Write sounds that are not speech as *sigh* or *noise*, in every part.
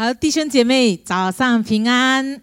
好，弟兄姐妹，早上平安，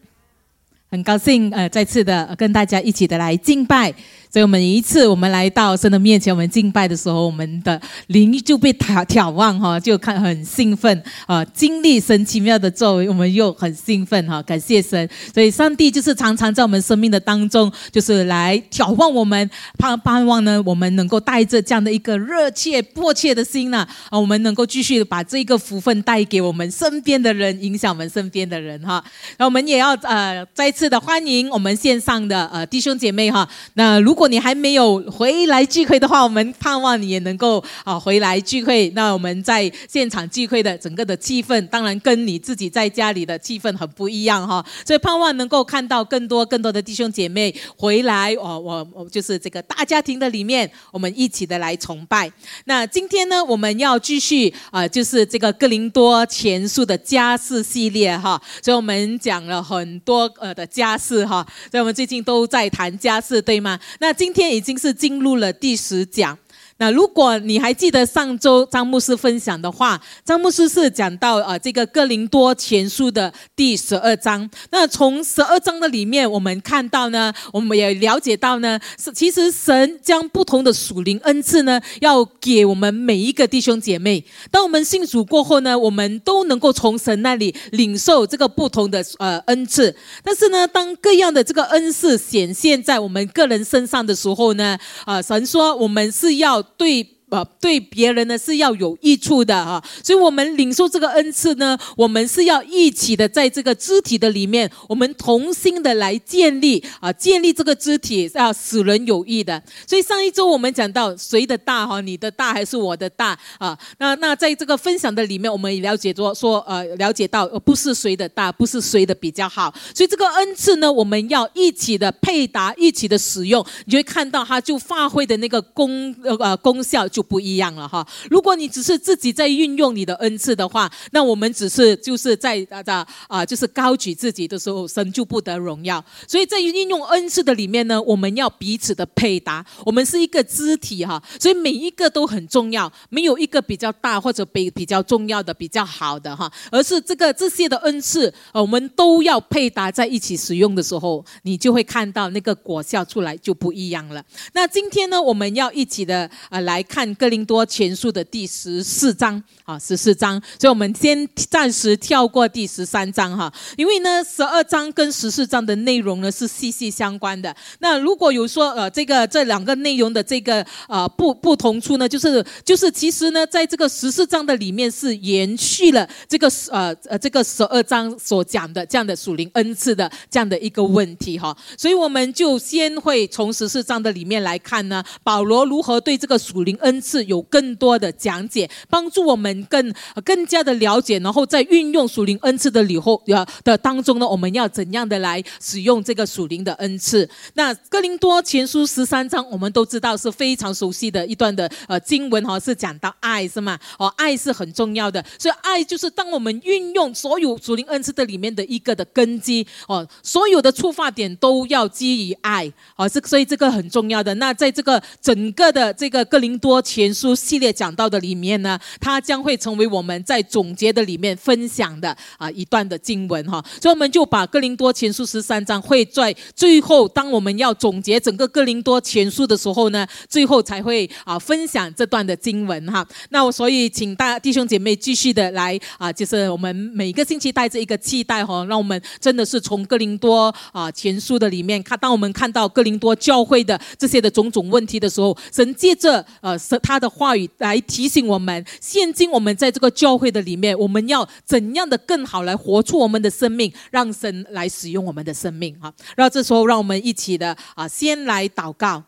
很高兴呃，再次的跟大家一起的来敬拜。所以，我们一次我们来到神的面前，我们敬拜的时候，我们的灵就被挑挑望哈，就看很兴奋啊，经历神奇妙的作为，我们又很兴奋哈，感谢神。所以，上帝就是常常在我们生命的当中，就是来挑望我们，盼盼望呢，我们能够带着这样的一个热切迫切的心呢，啊，我们能够继续把这个福分带给我们身边的人，影响我们身边的人哈。那我们也要呃再次的欢迎我们线上的呃弟兄姐妹哈。那如如果你还没有回来聚会的话，我们盼望你也能够啊回来聚会。那我们在现场聚会的整个的气氛，当然跟你自己在家里的气氛很不一样哈。所以盼望能够看到更多更多的弟兄姐妹回来哦，我我就是这个大家庭的里面，我们一起的来崇拜。那今天呢，我们要继续啊，就是这个哥林多前书的家事系列哈。所以我们讲了很多呃的家事哈。所以我们最近都在谈家事，对吗？那那今天已经是进入了第十讲。那如果你还记得上周张牧师分享的话，张牧师是讲到呃这个哥林多前书的第十二章。那从十二章的里面，我们看到呢，我们也了解到呢，是其实神将不同的属灵恩赐呢，要给我们每一个弟兄姐妹。当我们信主过后呢，我们都能够从神那里领受这个不同的呃恩赐。但是呢，当各样的这个恩赐显现在我们个人身上的时候呢，啊，神说我们是要。对。呃，对别人呢是要有益处的哈，所以我们领受这个恩赐呢，我们是要一起的在这个肢体的里面，我们同心的来建立啊，建立这个肢体要使人有益的。所以上一周我们讲到谁的大哈，你的大还是我的大啊？那那在这个分享的里面，我们也了解说说呃，了解到呃不是谁的大，不是谁的比较好。所以这个恩赐呢，我们要一起的配搭，一起的使用，你就会看到它就发挥的那个功呃功效。就不一样了哈。如果你只是自己在运用你的恩赐的话，那我们只是就是在啊啊啊，就是高举自己的时候，神就不得荣耀。所以在运用恩赐的里面呢，我们要彼此的配搭。我们是一个肢体哈，所以每一个都很重要，没有一个比较大或者比比较重要的比较好的哈，而是这个这些的恩赐，我们都要配搭在一起使用的时候，你就会看到那个果效出来就不一样了。那今天呢，我们要一起的呃来看。哥林多前书的第十四章啊，十四章，所以我们先暂时跳过第十三章哈，因为呢，十二章跟十四章的内容呢是息息相关的。那如果有说呃，这个这两个内容的这个呃不不同处呢，就是就是其实呢，在这个十四章的里面是延续了这个呃呃这个十二章所讲的这样的属灵恩赐的这样的一个问题哈，所以我们就先会从十四章的里面来看呢，保罗如何对这个属灵恩。次有更多的讲解，帮助我们更更加的了解，然后在运用属灵恩赐的里后呃的当中呢，我们要怎样的来使用这个属灵的恩赐？那哥林多前书十三章，我们都知道是非常熟悉的一段的呃经文哈，是讲到爱是吗？哦，爱是很重要的，所以爱就是当我们运用所有属灵恩赐的里面的一个的根基哦，所有的出发点都要基于爱哦，这所以这个很重要的。那在这个整个的这个哥林多。前书系列讲到的里面呢，它将会成为我们在总结的里面分享的啊一段的经文哈，所以我们就把哥林多前书十三章会在最后，当我们要总结整个哥林多前书的时候呢，最后才会啊分享这段的经文哈。那我所以请大弟兄姐妹继续的来啊，就是我们每个星期带着一个期待哈，让我们真的是从哥林多啊前书的里面看，当我们看到哥林多教会的这些的种种问题的时候，神借着呃神。他的话语来提醒我们，现今我们在这个教会的里面，我们要怎样的更好来活出我们的生命，让神来使用我们的生命哈。那这时候，让我们一起的啊，先来祷告。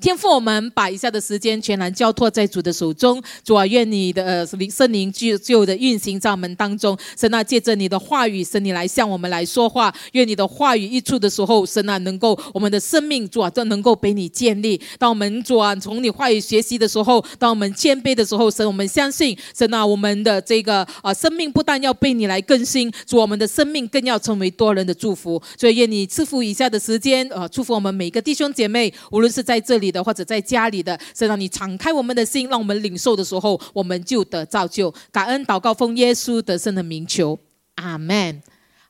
天父，我们把以下的时间全然交托在主的手中。主啊，愿你的呃灵圣灵就就的运行在我们当中。神啊，借着你的话语，神你来向我们来说话。愿你的话语一出的时候，神啊，能够我们的生命主啊都能够被你建立。当我们主啊从你话语学习的时候，当我们谦卑的时候，神，我们相信神啊，我们的这个啊生命不但要被你来更新，主我们的生命更要成为多人的祝福。所以愿你赐福以下的时间，呃，祝福我们每一个弟兄姐妹，无论是在这。这里的或者在家里的，是让你敞开我们的心，让我们领受的时候，我们就得造就。感恩祷告，奉耶稣得胜的名求，阿门，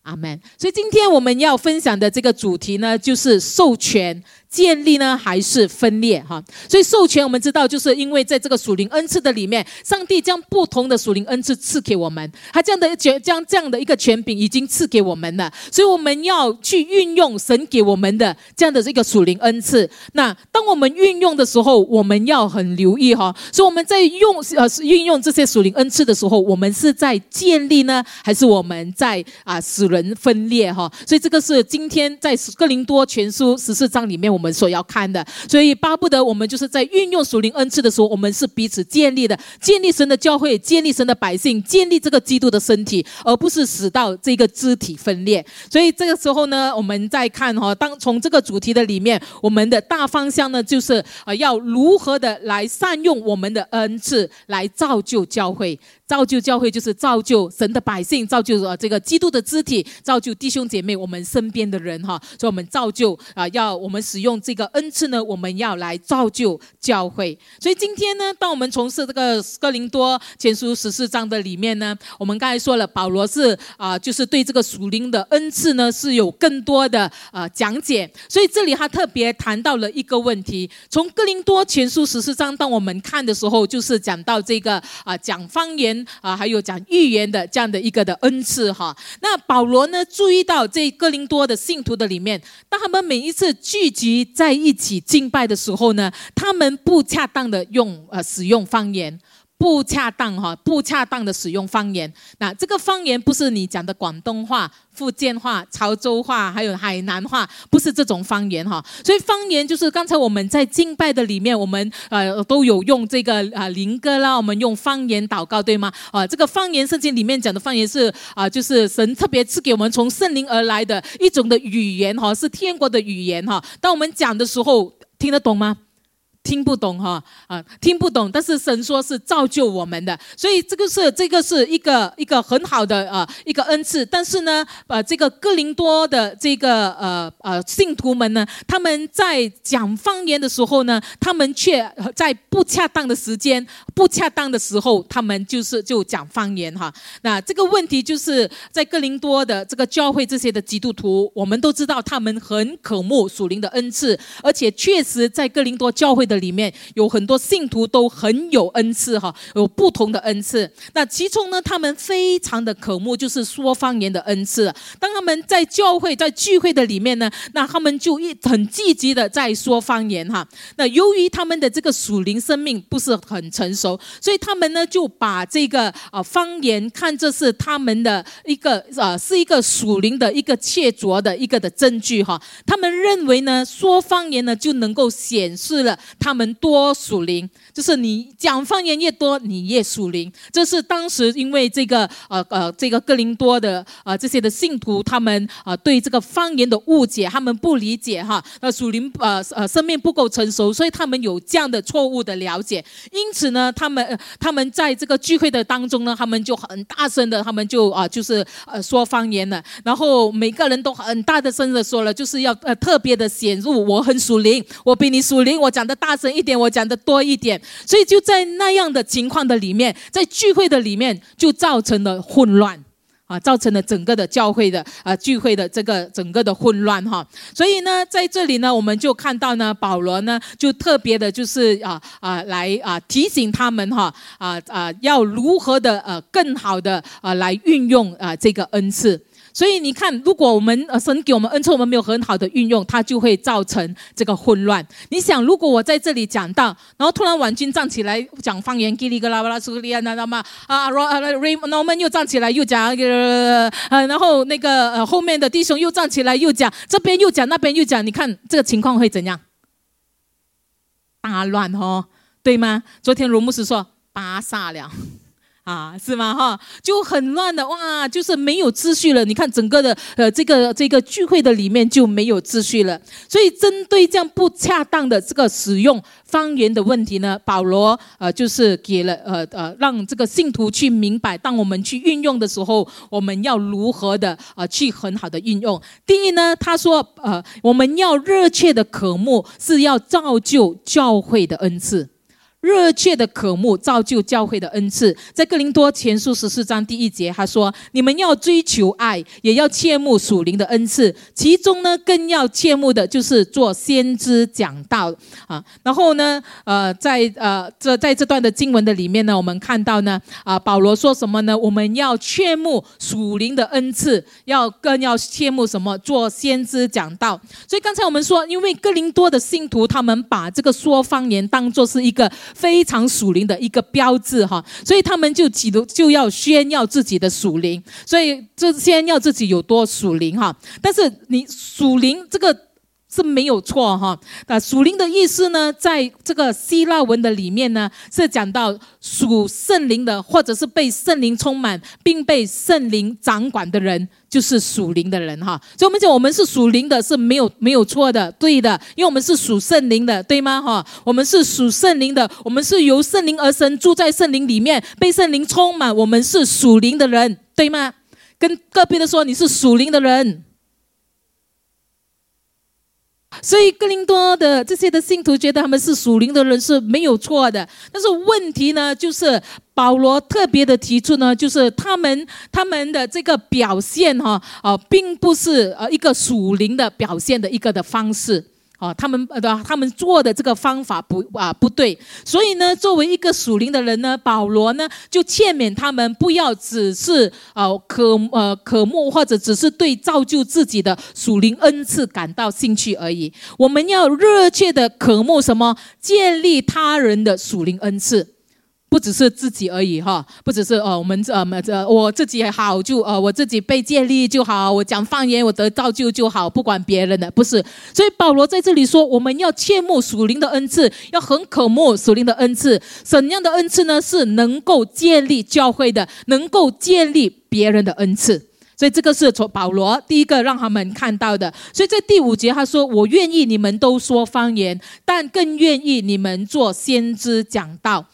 阿门。所以今天我们要分享的这个主题呢，就是授权。建立呢，还是分裂？哈，所以授权我们知道，就是因为在这个属灵恩赐的里面，上帝将不同的属灵恩赐赐给我们，他这样的权将这样的一个权柄已经赐给我们了，所以我们要去运用神给我们的这样的这个属灵恩赐。那当我们运用的时候，我们要很留意哈。所以我们在用呃运用这些属灵恩赐的时候，我们是在建立呢，还是我们在啊使人分裂哈？所以这个是今天在哥林多全书十四章里面我。我们所要看的，所以巴不得我们就是在运用属灵恩赐的时候，我们是彼此建立的，建立神的教会，建立神的百姓，建立这个基督的身体，而不是使到这个肢体分裂。所以这个时候呢，我们再看哈，当从这个主题的里面，我们的大方向呢，就是啊，要如何的来善用我们的恩赐，来造就教会。造就教会就是造就神的百姓，造就呃这个基督的肢体，造就弟兄姐妹，我们身边的人哈。所以，我们造就啊，要我们使用这个恩赐呢，我们要来造就教会。所以，今天呢，当我们从事这个哥林多前书十四章的里面呢，我们刚才说了，保罗是啊，就是对这个属灵的恩赐呢是有更多的呃讲解。所以，这里他特别谈到了一个问题：从哥林多前书十四章，当我们看的时候，就是讲到这个啊讲方言。啊，还有讲预言的这样的一个的恩赐哈。那保罗呢，注意到这哥林多的信徒的里面，当他们每一次聚集在一起敬拜的时候呢，他们不恰当的用呃使用方言。不恰当哈，不恰当的使用方言。那这个方言不是你讲的广东话、福建话、潮州话，还有海南话，不是这种方言哈。所以方言就是刚才我们在敬拜的里面，我们呃都有用这个啊灵歌啦，我们用方言祷告，对吗？啊，这个方言圣经里面讲的方言是啊，就是神特别赐给我们从圣灵而来的一种的语言哈，是天国的语言哈。当我们讲的时候，听得懂吗？听不懂哈啊，听不懂，但是神说是造就我们的，所以这个是这个是一个一个很好的啊一个恩赐。但是呢，呃，这个哥林多的这个呃呃信徒们呢，他们在讲方言的时候呢，他们却在不恰当的时间、不恰当的时候，他们就是就讲方言哈。那这个问题就是在哥林多的这个教会这些的基督徒，我们都知道他们很渴慕属灵的恩赐，而且确实在哥林多教会。的里面有很多信徒都很有恩赐哈，有不同的恩赐。那其中呢，他们非常的渴慕就是说方言的恩赐。当他们在教会在聚会的里面呢，那他们就一很积极的在说方言哈。那由于他们的这个属灵生命不是很成熟，所以他们呢就把这个啊方言看这是他们的一个啊是一个属灵的一个切着的一个的证据哈。他们认为呢说方言呢就能够显示了。他们多属灵，就是你讲方言越多，你越属灵。这是当时因为这个呃呃这个哥林多的呃这些的信徒，他们啊对这个方言的误解，他们不理解哈，那属灵呃呃生命不够成熟，所以他们有这样的错误的了解。因此呢，他们他们在这个聚会的当中呢，他们就很大声的，他们就啊就是呃说方言了。然后每个人都很大的声的说了，就是要呃特别的显露我很属灵，我比你属灵，我讲的大。大声一点，我讲的多一点，所以就在那样的情况的里面，在聚会的里面就造成了混乱啊，造成了整个的教会的啊聚会的这个整个的混乱哈。所以呢，在这里呢，我们就看到呢，保罗呢就特别的就是啊啊来啊提醒他们哈啊啊要如何的呃更好的啊来运用啊这个恩赐。所以你看，如果我们呃神给我们恩赐，我们没有很好的运用，它就会造成这个混乱。你想，如果我在这里讲到，然后突然婉君站起来讲方言，叽里格拉巴拉苏利亚那那嘛啊罗啊瑞，那我们又站起来又讲呃，然后那个呃后面的弟兄又站起来又讲，这边又讲那边又讲，你看这个情况会怎样？大乱哦，对吗？昨天罗牧师说巴萨了。啊，是吗？哈，就很乱的哇，就是没有秩序了。你看整个的呃这个这个聚会的里面就没有秩序了。所以针对这样不恰当的这个使用方言的问题呢，保罗呃就是给了呃呃让这个信徒去明白，当我们去运用的时候，我们要如何的呃去很好的运用。第一呢，他说呃我们要热切的渴慕，是要造就教会的恩赐。热切的渴慕造就教会的恩赐，在哥林多前书十四章第一节，他说：“你们要追求爱，也要切慕属灵的恩赐，其中呢，更要切慕的就是做先知讲道啊。”然后呢，呃，在呃这在这段的经文的里面呢，我们看到呢，啊，保罗说什么呢？我们要切慕属灵的恩赐，要更要切慕什么？做先知讲道。所以刚才我们说，因为哥林多的信徒，他们把这个说方言当做是一个。非常属灵的一个标志哈，所以他们就企图就要炫耀自己的属灵，所以这炫耀自己有多属灵哈。但是你属灵这个。是没有错哈，那属灵的意思呢，在这个希腊文的里面呢，是讲到属圣灵的，或者是被圣灵充满并被圣灵掌管的人，就是属灵的人哈。所以我们讲我们是属灵的，是没有没有错的，对的，因为我们是属圣灵的，对吗哈？我们是属圣灵的，我们是由圣灵而生，住在圣灵里面，被圣灵充满，我们是属灵的人，对吗？跟隔壁的说，你是属灵的人。所以，哥林多的这些的信徒觉得他们是属灵的人是没有错的，但是问题呢，就是保罗特别的提出呢，就是他们他们的这个表现哈，啊，并不是呃一个属灵的表现的一个的方式。哦，他们呃，对他们做的这个方法不啊不对，所以呢，作为一个属灵的人呢，保罗呢就劝勉他们不要只是呃渴呃渴慕或者只是对造就自己的属灵恩赐感到兴趣而已，我们要热切的渴慕什么？建立他人的属灵恩赐。不只是自己而已哈，不只是呃我们呃这我自己也好就呃我自己被建立就好，我讲方言我得造就就好，不管别人的不是。所以保罗在这里说，我们要切慕属灵的恩赐，要很渴慕属灵的恩赐。怎样的恩赐呢？是能够建立教会的，能够建立别人的恩赐。所以这个是从保罗第一个让他们看到的。所以在第五节他说：“我愿意你们都说方言，但更愿意你们做先知讲道。”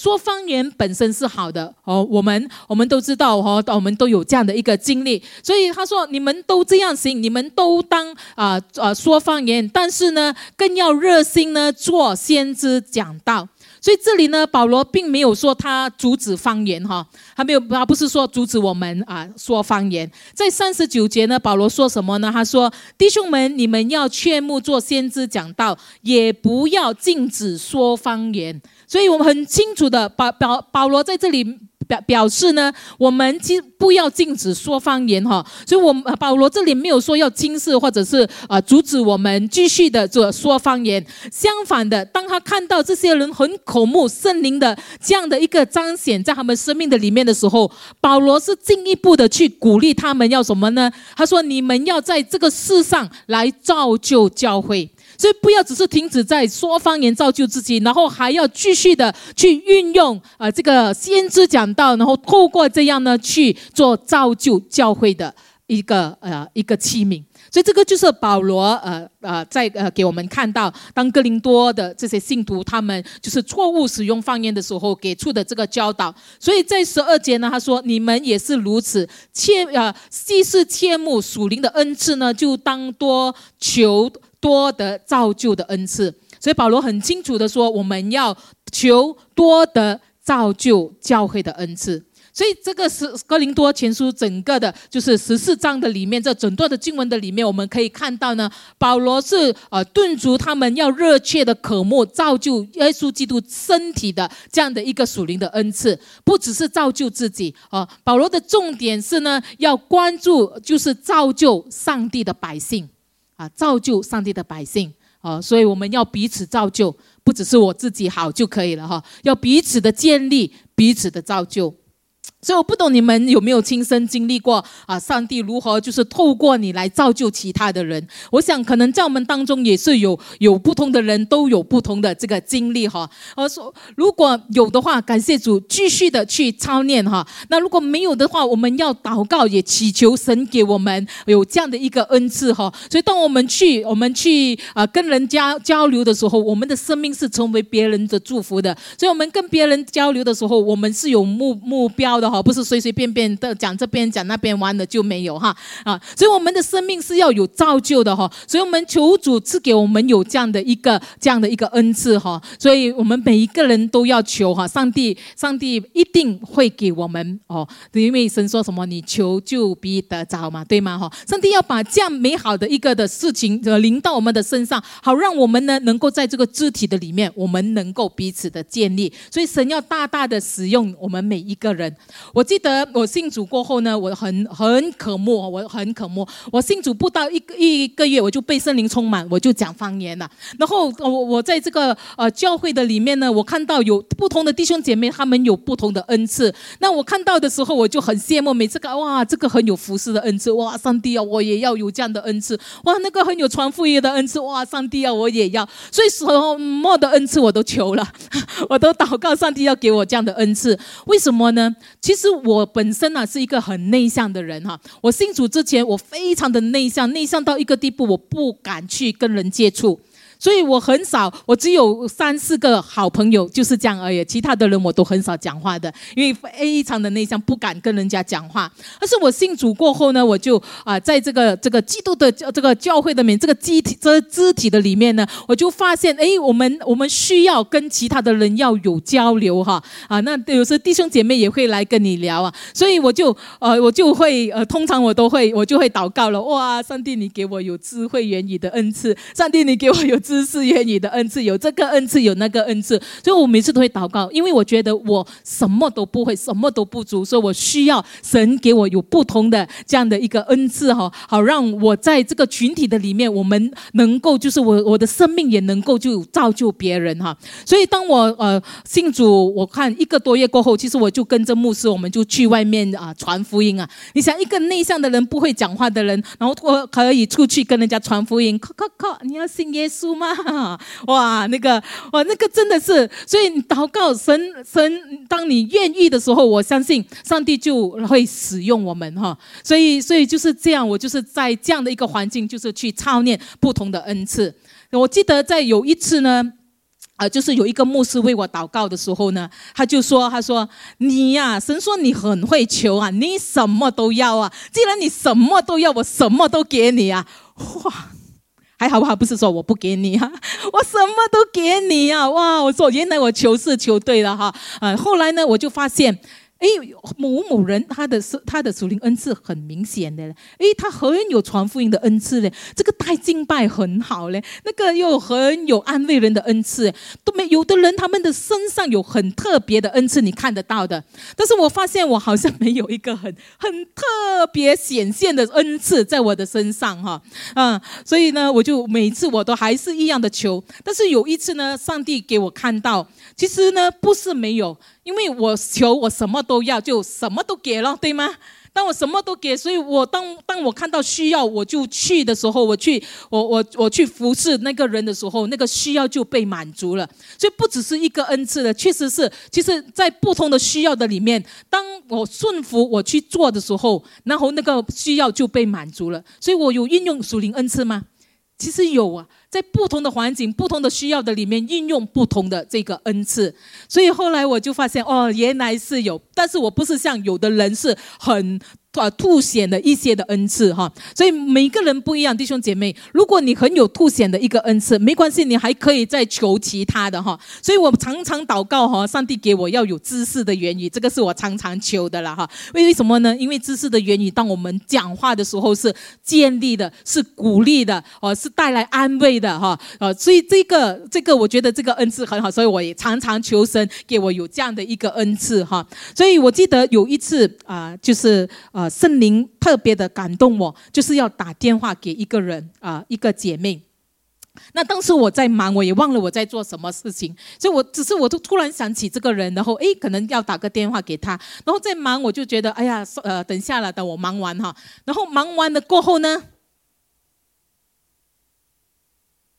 说方言本身是好的哦，我们我们都知道哦，我们都有这样的一个经历，所以他说你们都这样行，你们都当啊啊说方言，但是呢，更要热心呢做先知讲道。所以这里呢，保罗并没有说他阻止方言哈，他没有，他不是说阻止我们啊说方言。在三十九节呢，保罗说什么呢？他说：“弟兄们，你们要劝慕做先知讲道，也不要禁止说方言。”所以我们很清楚的，保保保罗在这里。表表示呢，我们禁不要禁止说方言哈，所以，我们保罗这里没有说要轻视或者是啊阻止我们继续的做说方言。相反的，当他看到这些人很口目圣灵的这样的一个彰显在他们生命的里面的时候，保罗是进一步的去鼓励他们要什么呢？他说：“你们要在这个世上来造就教会。”所以不要只是停止在说方言造就自己，然后还要继续的去运用啊这个先知讲道，然后透过这样呢去做造就教会的一个呃一个器皿。所以这个就是保罗呃呃在呃给我们看到，当哥林多的这些信徒他们就是错误使用方言的时候给出的这个教导。所以在十二节呢，他说你们也是如此，切呃既是切慕属灵的恩赐呢，就当多求。多得造就的恩赐，所以保罗很清楚的说，我们要求多得造就教会的恩赐。所以这个是哥林多前书整个的，就是十四章的里面，这整段的经文的里面，我们可以看到呢，保罗是呃顿足他们要热切的渴慕造就耶稣基督身体的这样的一个属灵的恩赐，不只是造就自己啊，保罗的重点是呢，要关注就是造就上帝的百姓。啊，造就上帝的百姓啊，所以我们要彼此造就，不只是我自己好就可以了哈，要彼此的建立，彼此的造就。所以我不懂你们有没有亲身经历过啊？上帝如何就是透过你来造就其他的人？我想可能在我们当中也是有有不同的人都有不同的这个经历哈。我说如果有的话，感谢主，继续的去操练哈。那如果没有的话，我们要祷告，也祈求神给我们有这样的一个恩赐哈。所以当我们去我们去啊跟人家交流的时候，我们的生命是成为别人的祝福的。所以我们跟别人交流的时候，我们是有目目标的。哈，不是随随便便的讲这边讲那边完了就没有哈。啊，所以我们的生命是要有造就的哈，所以我们求主赐给我们有这样的一个这样的一个恩赐哈，所以我们每一个人都要求哈，上帝上帝一定会给我们哦，因为神说什么你求就必得着嘛，对吗？哈？上帝要把这样美好的一个的事情呃临到我们的身上，好让我们呢能够在这个肢体的里面，我们能够彼此的建立，所以神要大大的使用我们每一个人。我记得我信主过后呢，我很很渴慕，我很渴慕。我信主不到一个一个月，我就被圣灵充满，我就讲方言了。然后我我在这个呃教会的里面呢，我看到有不同的弟兄姐妹，他们有不同的恩赐。那我看到的时候，我就很羡慕。每次看哇，这个很有服侍的恩赐，哇，上帝啊，我也要有这样的恩赐。哇，那个很有传福音的恩赐，哇，上帝啊，我也要。所以什么的恩赐我都求了，*laughs* 我都祷告上帝要给我这样的恩赐。为什么呢？其实我本身呢是一个很内向的人哈，我信主之前我非常的内向，内向到一个地步，我不敢去跟人接触。所以我很少，我只有三四个好朋友，就是这样而已。其他的人我都很少讲话的，因为非常的内向，不敢跟人家讲话。但是我信主过后呢，我就啊，在这个这个基督的这个教会的面，这个肢体这肢体的里面呢，我就发现，哎，我们我们需要跟其他的人要有交流哈啊。那有时弟兄姐妹也会来跟你聊啊，所以我就呃，我就会呃，通常我都会我就会祷告了。哇，上帝，你给我有智慧言语的恩赐，上帝，你给我有。知识言语的恩赐，有这个恩赐，有那个恩赐，所以我每次都会祷告，因为我觉得我什么都不会，什么都不足，所以我需要神给我有不同的这样的一个恩赐哈，好让我在这个群体的里面，我们能够就是我我的生命也能够就造就别人哈。所以当我呃信主，我看一个多月过后，其实我就跟着牧师，我们就去外面啊传福音啊。你想一个内向的人，不会讲话的人，然后我可以出去跟人家传福音，靠靠靠，你要信耶稣。*laughs* 哇，那个，哇，那个真的是，所以祷告神神，当你愿意的时候，我相信上帝就会使用我们哈。所以，所以就是这样，我就是在这样的一个环境，就是去操练不同的恩赐。我记得在有一次呢，啊，就是有一个牧师为我祷告的时候呢，他就说，他说你呀，神说你很会求啊，你什么都要啊，既然你什么都要，我什么都给你啊，哇。还好不好？不是说我不给你啊，*laughs* 我什么都给你啊！哇，我说原来我求是求对了哈。呃，后来呢，我就发现。哎，某某人他的是他的属灵恩赐很明显的，哎，他很有传福音的恩赐嘞，这个带敬拜很好嘞，那个又很有安慰人的恩赐，都没有的人他们的身上有很特别的恩赐，你看得到的。但是我发现我好像没有一个很很特别显现的恩赐在我的身上哈，嗯，所以呢，我就每次我都还是一样的求，但是有一次呢，上帝给我看到，其实呢不是没有。因为我求我什么都要，就什么都给了，对吗？当我什么都给，所以我当当我看到需要，我就去的时候，我去我我我去服侍那个人的时候，那个需要就被满足了。所以不只是一个恩赐的，确实是，其实在不同的需要的里面，当我顺服我去做的时候，然后那个需要就被满足了。所以我有运用属灵恩赐吗？其实有啊。在不同的环境、不同的需要的里面，运用不同的这个恩赐，所以后来我就发现，哦，原来是有，但是我不是像有的人是很。啊，凸显的一些的恩赐哈，所以每个人不一样，弟兄姐妹，如果你很有凸显的一个恩赐，没关系，你还可以再求其他的哈。所以我常常祷告哈，上帝给我要有知识的言语，这个是我常常求的了哈。为什么呢？因为知识的言语，当我们讲话的时候是建立的，是鼓励的，哦，是带来安慰的哈。呃，所以这个这个，我觉得这个恩赐很好，所以我也常常求神给我有这样的一个恩赐哈。所以我记得有一次啊，就是。啊，圣灵特别的感动我，就是要打电话给一个人啊，一个姐妹。那当时我在忙，我也忘了我在做什么事情，所以我只是我都突然想起这个人，然后诶，可能要打个电话给他，然后在忙，我就觉得哎呀，呃，等下了，等我忙完哈，然后忙完了过后呢，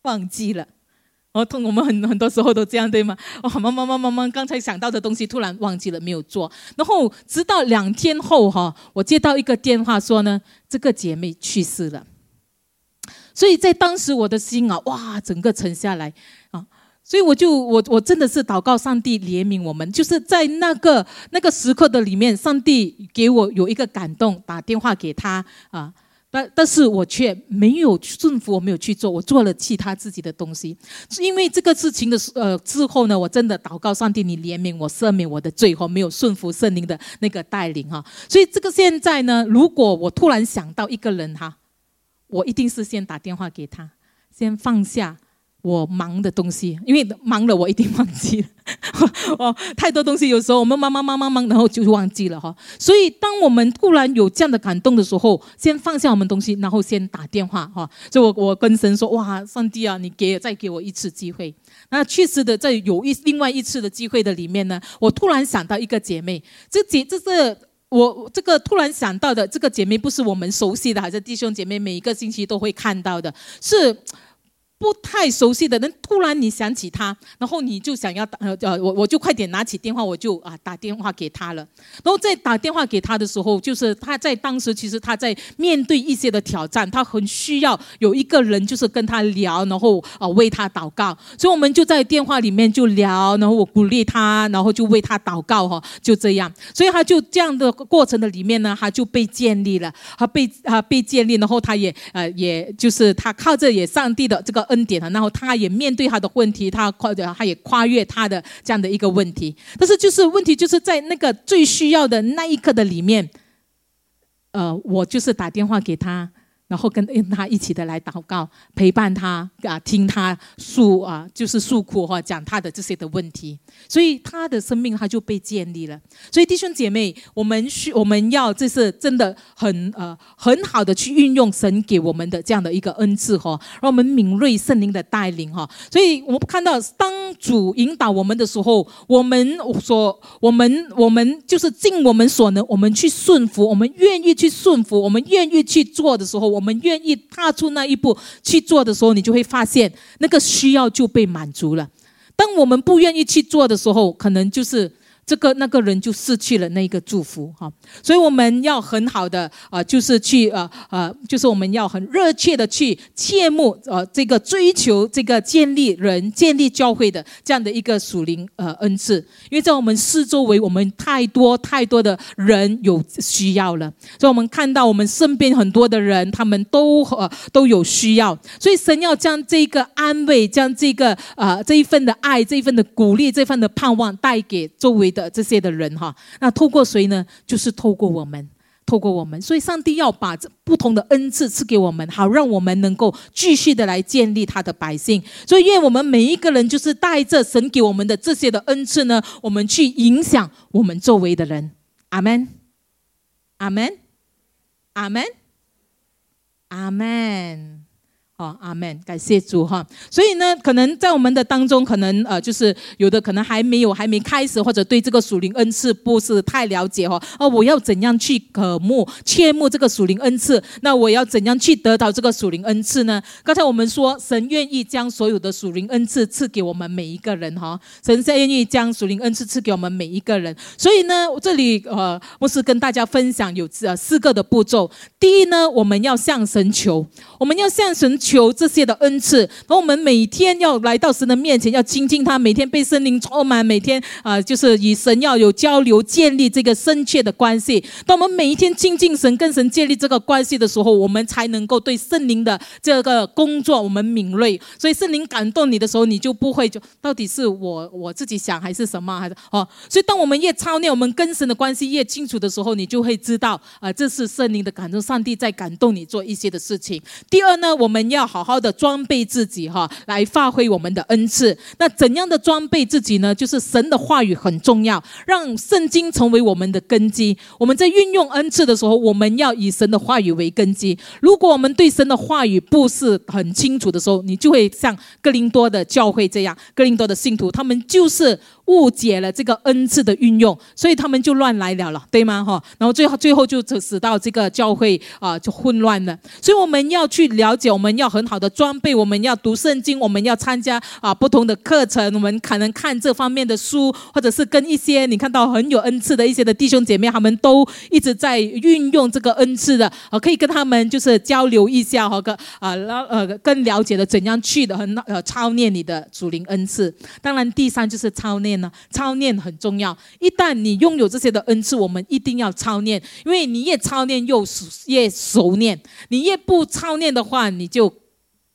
忘记了，哦，我们很很多时候都这样对吗？哦，忙忙忙忙忙，刚才想到的东西突然忘记了没有做，然后直到两天后哈，我接到一个电话说呢，这个姐妹去世了。所以在当时我的心啊，哇，整个沉下来啊，所以我就我我真的是祷告上帝怜悯我们，就是在那个那个时刻的里面，上帝给我有一个感动，打电话给他啊，但但是我却没有顺服，我没有去做，我做了其他自己的东西，因为这个事情的呃之后呢，我真的祷告上帝，你怜悯我，赦免我的罪，后没有顺服圣灵的那个带领哈，所以这个现在呢，如果我突然想到一个人哈。我一定是先打电话给他，先放下我忙的东西，因为忙了我一定忘记了。*laughs* 哦，太多东西，有时候我们忙忙忙忙忙，然后就忘记了哈。所以，当我们突然有这样的感动的时候，先放下我们东西，然后先打电话哈。所以我我跟神说：哇，上帝啊，你给再给我一次机会。那确实的，在有一另外一次的机会的里面呢，我突然想到一个姐妹，这姐这是。我这个突然想到的这个姐妹不是我们熟悉的，还是弟兄姐妹每一个星期都会看到的，是。不太熟悉的人，突然你想起他，然后你就想要打呃，我我就快点拿起电话，我就啊打电话给他了。然后在打电话给他的时候，就是他在当时其实他在面对一些的挑战，他很需要有一个人就是跟他聊，然后啊为他祷告。所以我们就在电话里面就聊，然后我鼓励他，然后就为他祷告哈，就这样。所以他就这样的过程的里面呢，他就被建立了，他被啊被建立，然后他也呃也就是他靠着也上帝的这个。恩典啊，然后他也面对他的问题，他跨，他也跨越他的这样的一个问题。但是就是问题就是在那个最需要的那一刻的里面，呃，我就是打电话给他。然后跟他一起的来祷告，陪伴他啊，听他诉啊，就是诉苦哈，讲他的这些的问题，所以他的生命他就被建立了。所以弟兄姐妹，我们需我们要这是真的很呃很好的去运用神给我们的这样的一个恩赐哈，让我们敏锐圣灵的带领哈。所以我们看到当主引导我们的时候，我们所我们我们就是尽我们所能，我们去顺服，我们愿意去顺服，我们愿意去做的时候，我。我们愿意踏出那一步去做的时候，你就会发现那个需要就被满足了。当我们不愿意去做的时候，可能就是。这个那个人就失去了那个祝福哈，所以我们要很好的啊，就是去呃呃，就是我们要很热切的去切慕呃这个追求这个建立人建立教会的这样的一个属灵呃恩赐，因为在我们四周围我们太多太多的人有需要了，所以我们看到我们身边很多的人他们都呃都有需要，所以神要将这个安慰，将这个呃这一份的爱，这一份的鼓励，这份的盼望带给周围。的这些的人哈，那透过谁呢？就是透过我们，透过我们。所以，上帝要把这不同的恩赐赐给我们，好让我们能够继续的来建立他的百姓。所以，愿我们每一个人就是带着神给我们的这些的恩赐呢，我们去影响我们周围的人。阿门，阿门，阿门，阿门。哦，阿门，感谢主哈。所以呢，可能在我们的当中，可能呃，就是有的可能还没有，还没开始，或者对这个属灵恩赐不是太了解哈。哦，我要怎样去渴慕、切慕这个属灵恩赐？那我要怎样去得到这个属灵恩赐呢？刚才我们说，神愿意将所有的属灵恩赐赐给我们每一个人哈。神是愿意将属灵恩赐赐给我们每一个人。所以呢，这里呃，我是跟大家分享有呃四个的步骤。第一呢，我们要向神求，我们要向神求。求这些的恩赐，然后我们每天要来到神的面前，要亲近他，每天被圣灵充满，每天啊，就是与神要有交流，建立这个深切的关系。当我们每一天亲近神，跟神建立这个关系的时候，我们才能够对圣灵的这个工作我们敏锐。所以圣灵感动你的时候，你就不会就到底是我我自己想还是什么，还是哦。所以当我们越操练，我们跟神的关系越清楚的时候，你就会知道啊，这是圣灵的感动，上帝在感动你做一些的事情。第二呢，我们。要好好的装备自己哈，来发挥我们的恩赐。那怎样的装备自己呢？就是神的话语很重要，让圣经成为我们的根基。我们在运用恩赐的时候，我们要以神的话语为根基。如果我们对神的话语不是很清楚的时候，你就会像哥林多的教会这样，哥林多的信徒，他们就是误解了这个恩赐的运用，所以他们就乱来了了，对吗？哈，然后最后最后就使到这个教会啊就混乱了。所以我们要去了解，我们要很好的装备，我们要读圣经，我们要参加啊不同的课程，我们可能看这方面的书，或者是跟一些你看到很有恩赐的一些的弟兄姐妹，他们都一直在运用这个恩赐的，啊，可以跟他们就是交流一下，和个啊，了呃更了解的怎样去的很呃操练你的主灵恩赐。当然，第三就是操练念呢，操练很重要。一旦你拥有这些的恩赐，我们一定要操练，因为你越操练又熟越熟练，你越不操练的话，你就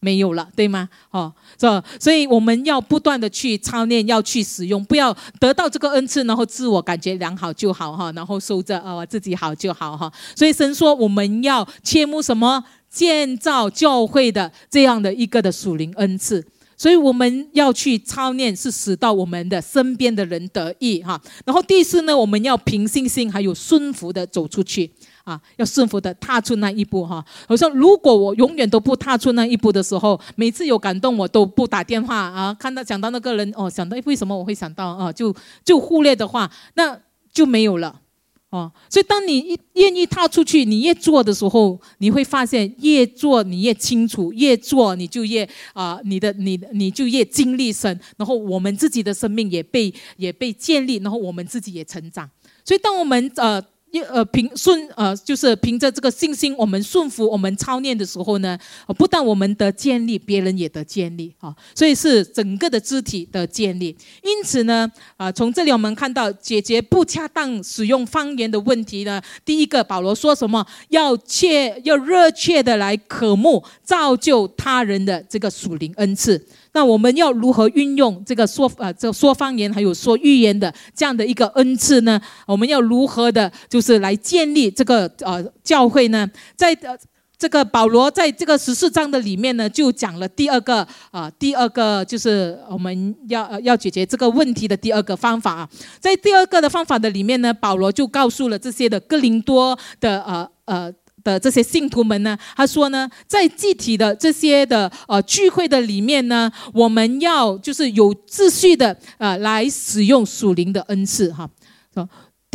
没有了，对吗？哦，这所以我们要不断的去操练，要去使用，不要得到这个恩赐，然后自我感觉良好就好哈，然后收着啊，自己好就好哈。所以神说我们要切慕什么建造教会的这样的一个的属灵恩赐，所以我们要去操练，是使到我们的身边的人得益哈。然后第四呢，我们要凭信心还有顺服的走出去。啊，要顺服的踏出那一步哈。我说，如果我永远都不踏出那一步的时候，每次有感动我都不打电话啊，看到想到那个人哦，想到为什么我会想到啊，就就忽略的话，那就没有了哦。所以，当你愿意踏出去，你越做的时候，你会发现越做你越清楚，越做你就越啊，你的你你就越经历深，然后我们自己的生命也被也被建立，然后我们自己也成长。所以，当我们呃。呃，凭顺呃，就是凭着这个信心，我们顺服，我们操练的时候呢，不但我们得建立，别人也得建立啊，所以是整个的肢体的建立。因此呢，啊，从这里我们看到解决不恰当使用方言的问题呢，第一个保罗说什么？要切，要热切的来渴慕造就他人的这个属灵恩赐。那我们要如何运用这个说呃这说方言还有说预言的这样的一个恩赐呢？我们要如何的，就是来建立这个呃教会呢？在呃这个保罗在这个十四章的里面呢，就讲了第二个啊第二个就是我们要要解决这个问题的第二个方法啊，在第二个的方法的里面呢，保罗就告诉了这些的哥林多的呃呃。的这些信徒们呢，他说呢，在具体的这些的呃聚会的里面呢，我们要就是有秩序的呃来使用属灵的恩赐哈。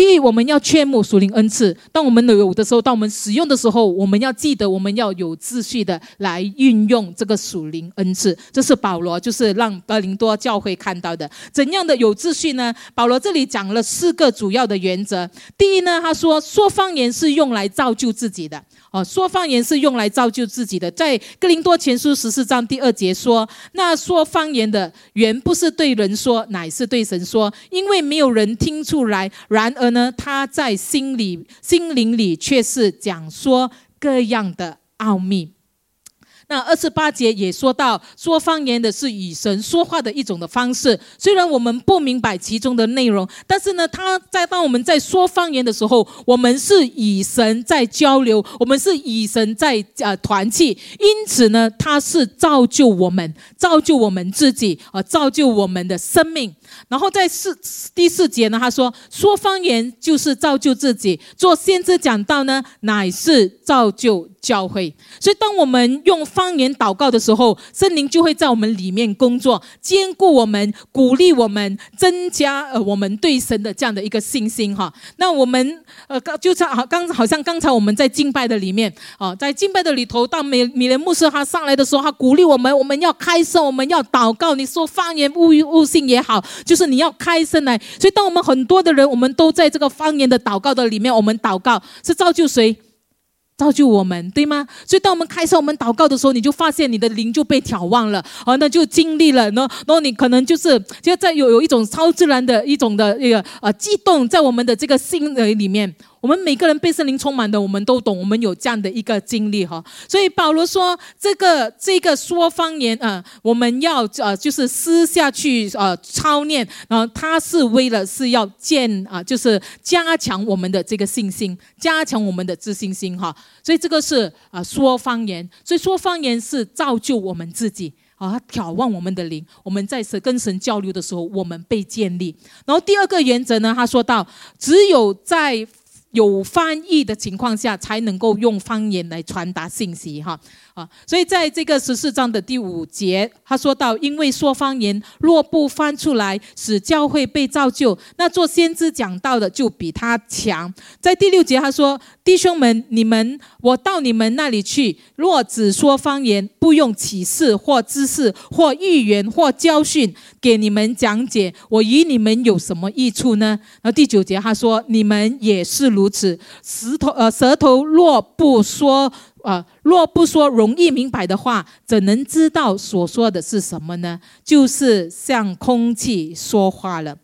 第一，我们要劝慕属灵恩赐。当我们有的时候，当我们使用的时候，我们要记得，我们要有秩序的来运用这个属灵恩赐。这是保罗就是让哥林多教会看到的。怎样的有秩序呢？保罗这里讲了四个主要的原则。第一呢，他说说方言是用来造就自己的。哦，说方言是用来造就自己的。在哥林多前书十四章第二节说：“那说方言的原不是对人说，乃是对神说，因为没有人听出来。然而呢，他在心里、心灵里却是讲说各样的奥秘。”那二十八节也说到，说方言的是与神说话的一种的方式。虽然我们不明白其中的内容，但是呢，他在当我们在说方言的时候，我们是与神在交流，我们是与神在呃团契。因此呢，他是造就我们，造就我们自己，呃，造就我们的生命。然后在四第四节呢，他说说方言就是造就自己，做先知讲道呢，乃是造就。教会，所以当我们用方言祷告的时候，圣灵就会在我们里面工作，兼顾我们，鼓励我们，增加呃我们对神的这样的一个信心哈。那我们呃刚就像好刚好像刚才我们在敬拜的里面啊，在敬拜的里头，当米米莲牧师他上来的时候，他鼓励我们，我们要开声，我们要祷告。你说方言悟悟性也好，就是你要开声来。所以当我们很多的人，我们都在这个方言的祷告的里面，我们祷告是造就谁？造就我们，对吗？所以当我们开始我们祷告的时候，你就发现你的灵就被眺望了，哦，那就经历了，然后，然后你可能就是就在有有一种超自然的一种的那个呃激动，在我们的这个心里面，我们每个人被圣灵充满的，我们都懂，我们有这样的一个经历哈。所以保罗说，这个这个说方言啊，我们要呃就是私下去呃操练，然后他是为了是要建啊，就是加强我们的这个信心，加强我们的自信心哈。所以这个是啊说方言，所以说方言是造就我们自己啊，他挑旺我们的灵。我们在跟神交流的时候，我们被建立。然后第二个原则呢，他说到，只有在有翻译的情况下，才能够用方言来传达信息，哈啊，所以在这个十四章的第五节，他说到，因为说方言若不翻出来，使教会被造就，那做先知讲道的就比他强。在第六节，他说，弟兄们，你们我到你们那里去，若只说方言，不用启示或知识或预言或教训给你们讲解，我与你们有什么益处呢？然后第九节他说，你们也是如此，石头呃舌头若不说。呃，若不说容易明白的话，怎能知道所说的是什么呢？就是向空气说话了。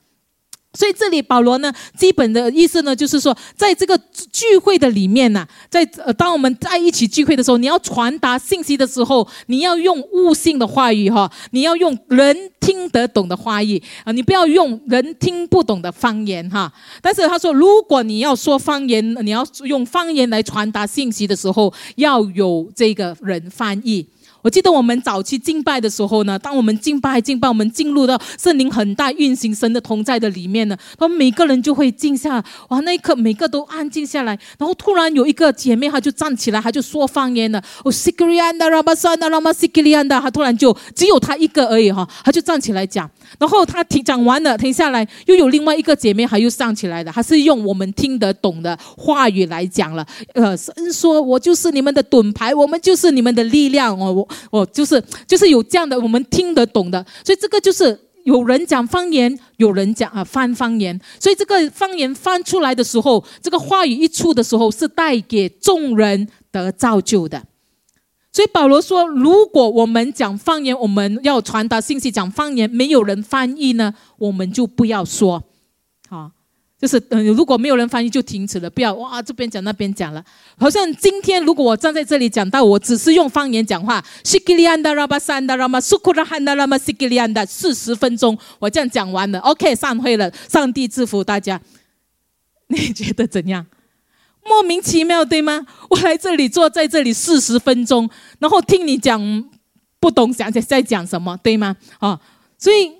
所以这里保罗呢，基本的意思呢，就是说，在这个聚会的里面呢，在呃，当我们在一起聚会的时候，你要传达信息的时候，你要用悟性的话语哈，你要用人听得懂的话语啊，你不要用人听不懂的方言哈。但是他说，如果你要说方言，你要用方言来传达信息的时候，要有这个人翻译。我记得我们早期敬拜的时候呢，当我们敬拜敬拜，我们进入到圣灵很大运行神的同在的里面呢，他们每个人就会静下，哇，那一刻每个都安静下来，然后突然有一个姐妹，她就站起来，她就说方言了，哦，Sikrianda Ramasana Ramasikrianda，她突然就只有她一个而已哈，她就站起来讲，然后她停讲完了，停下来，又有另外一个姐妹，还又上起来了，她是用我们听得懂的话语来讲了，呃，神说我就是你们的盾牌，我们就是你们的力量哦，我。我，就是就是有这样的，我们听得懂的，所以这个就是有人讲方言，有人讲啊翻方言，所以这个方言翻出来的时候，这个话语一出的时候，是带给众人得造就的。所以保罗说，如果我们讲方言，我们要传达信息，讲方言没有人翻译呢，我们就不要说，好。就是嗯，如果没有人翻译就停止了，不要哇这边讲那边讲了。好像今天如果我站在这里讲到，我只是用方言讲话，西吉利安达拉巴山达拉玛苏库拉汉达拉玛西吉利安达四十分钟，我这样讲完了，OK，散会了，上帝祝福大家。你觉得怎样？莫名其妙对吗？我来这里坐在这里四十分钟，然后听你讲不懂讲在在讲什么对吗？啊，所以。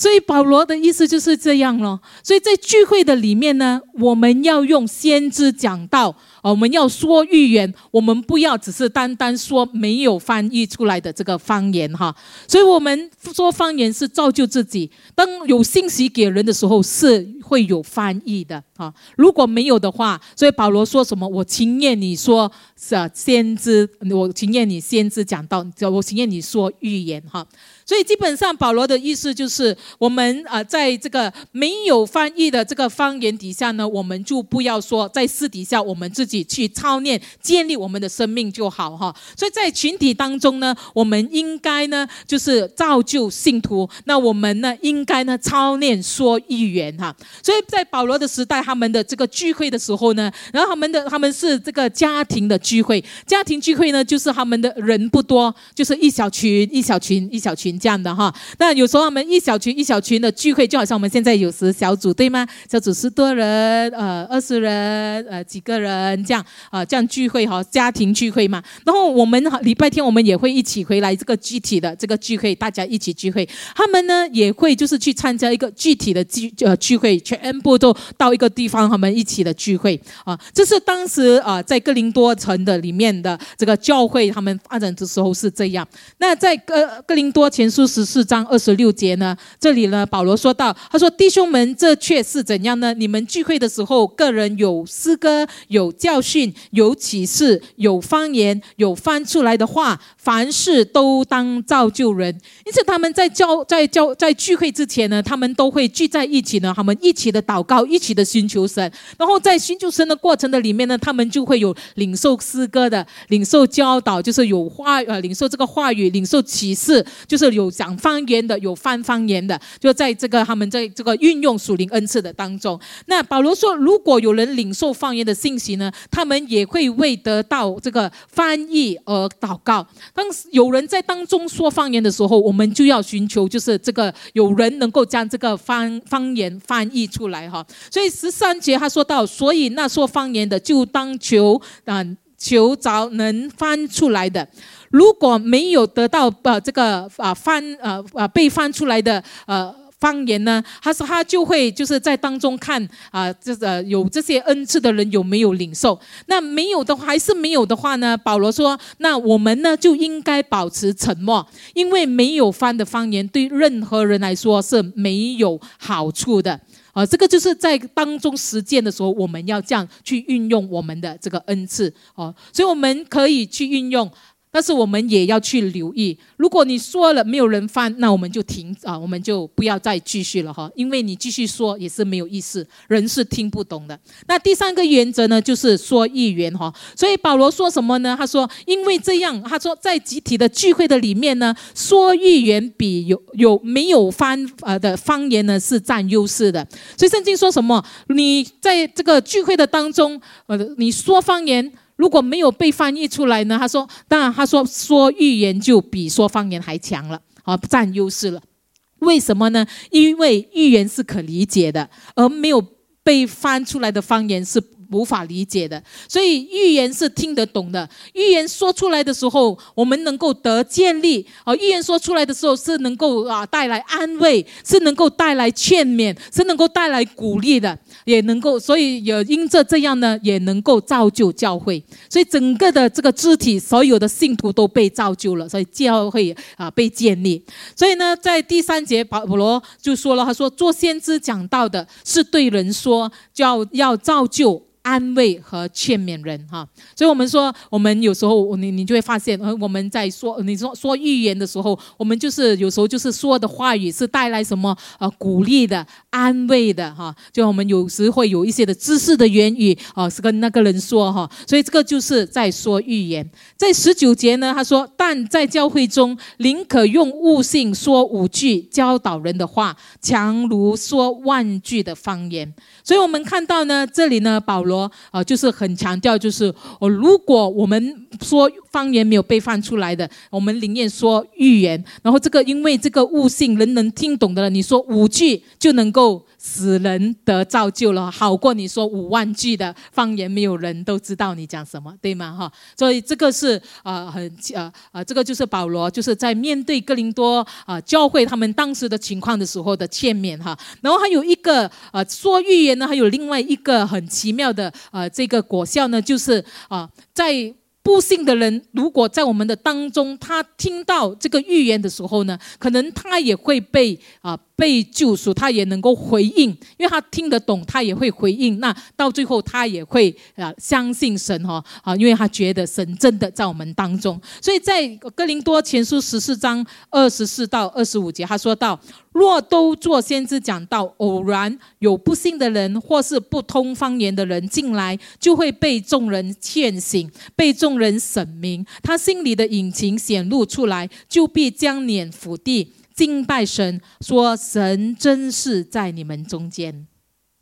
所以保罗的意思就是这样咯。所以在聚会的里面呢，我们要用先知讲道，我们要说预言，我们不要只是单单说没有翻译出来的这个方言哈。所以我们说方言是造就自己。当有信息给人的时候，是会有翻译的啊。如果没有的话，所以保罗说什么？我情愿你说是先知，我情愿你先知讲道，我情愿你说预言哈。所以基本上，保罗的意思就是，我们啊，在这个没有翻译的这个方言底下呢，我们就不要说在私底下，我们自己去操练，建立我们的生命就好哈。所以在群体当中呢，我们应该呢，就是造就信徒。那我们呢，应该呢，操练说预言哈。所以在保罗的时代，他们的这个聚会的时候呢，然后他们的他们是这个家庭的聚会，家庭聚会呢，就是他们的人不多，就是一小群一小群一小群。这样的哈，那有时候我们一小群一小群的聚会，就好像我们现在有时小组对吗？小组十多人，呃，二十人，呃，几个人这样啊，这样聚会哈，家庭聚会嘛。然后我们礼拜天我们也会一起回来这个具体的这个聚会，大家一起聚会。他们呢也会就是去参加一个具体的聚呃聚会，全部都到一个地方，他们一起的聚会啊。这是当时啊在格林多城的里面的这个教会，他们发展的时候是这样。那在格格林多前。书十四章二十六节呢，这里呢，保罗说到，他说：“弟兄们，这却是怎样呢？你们聚会的时候，个人有诗歌，有教训，有启示，有方言，有翻出来的话，凡事都当造就人。因此，他们在教在教在聚会之前呢，他们都会聚在一起呢，他们一起的祷告，一起的寻求神。然后在寻求神的过程的里面呢，他们就会有领受诗歌的，领受教导，就是有话呃，领受这个话语，领受启示，就是有讲方言的，有翻方言的，就在这个他们在这个运用属灵恩赐的当中。那保罗说，如果有人领受方言的信息呢，他们也会为得到这个翻译而祷告。当有人在当中说方言的时候，我们就要寻求，就是这个有人能够将这个方方言翻译出来哈。所以十三节他说到，所以那说方言的就当求啊，求着能翻出来的。如果没有得到呃这个啊翻呃啊被翻出来的呃。方言呢？他说他就会就是在当中看啊，这个有这些恩赐的人有没有领受？那没有的话，还是没有的话呢？保罗说，那我们呢就应该保持沉默，因为没有翻的方言对任何人来说是没有好处的啊。这个就是在当中实践的时候，我们要这样去运用我们的这个恩赐哦，所以我们可以去运用。但是我们也要去留意，如果你说了没有人翻，那我们就停啊，我们就不要再继续了哈，因为你继续说也是没有意思，人是听不懂的。那第三个原则呢，就是说预言哈。所以保罗说什么呢？他说，因为这样，他说在集体的聚会的里面呢，说预言比有有没有翻呃的方言呢是占优势的。所以圣经说什么？你在这个聚会的当中，呃，你说方言。如果没有被翻译出来呢？他说，当然，他说说预言就比说方言还强了，啊，占优势了。为什么呢？因为预言是可理解的，而没有被翻出来的方言是。无法理解的，所以预言是听得懂的。预言说出来的时候，我们能够得建立；啊预言说出来的时候，是能够啊带来安慰，是能够带来劝勉，是能够带来鼓励的，也能够，所以也因着这样呢，也能够造就教会。所以整个的这个肢体，所有的信徒都被造就了，所以教会啊被建立。所以呢，在第三节保罗就说了，他说做先知讲到的是对人说，叫要造就。安慰和劝勉人哈，所以我们说，我们有时候你你就会发现，呃，我们在说你说说预言的时候，我们就是有时候就是说的话语是带来什么呃鼓励的、安慰的哈。就我们有时会有一些的知识的言语啊，是跟那个人说哈，所以这个就是在说预言。在十九节呢，他说，但在教会中，宁可用悟性说五句教导人的话，强如说万句的方言。所以我们看到呢，这里呢，保罗。啊，就是很强调，就是哦，如果我们说方言没有被放出来的，我们宁愿说预言。然后这个，因为这个悟性，人能听懂的，你说五句就能够。使人得造就了，好过你说五万句的方言，没有人都知道你讲什么，对吗？哈，所以这个是啊，很呃呃，这个就是保罗就是在面对哥林多啊教会他们当时的情况的时候的劝勉哈。然后还有一个呃说预言呢，还有另外一个很奇妙的呃这个果效呢，就是啊在。不幸的人，如果在我们的当中，他听到这个预言的时候呢，可能他也会被啊被救赎，他也能够回应，因为他听得懂，他也会回应。那到最后，他也会啊相信神哈啊，因为他觉得神真的在我们当中。所以在哥林多前书十四章二十四到二十五节，他说到。若都做先知讲道，偶然有不幸的人或是不通方言的人进来，就会被众人劝醒，被众人审明，他心里的隐情显露出来，就必将脸伏地敬拜神，说神真是在你们中间。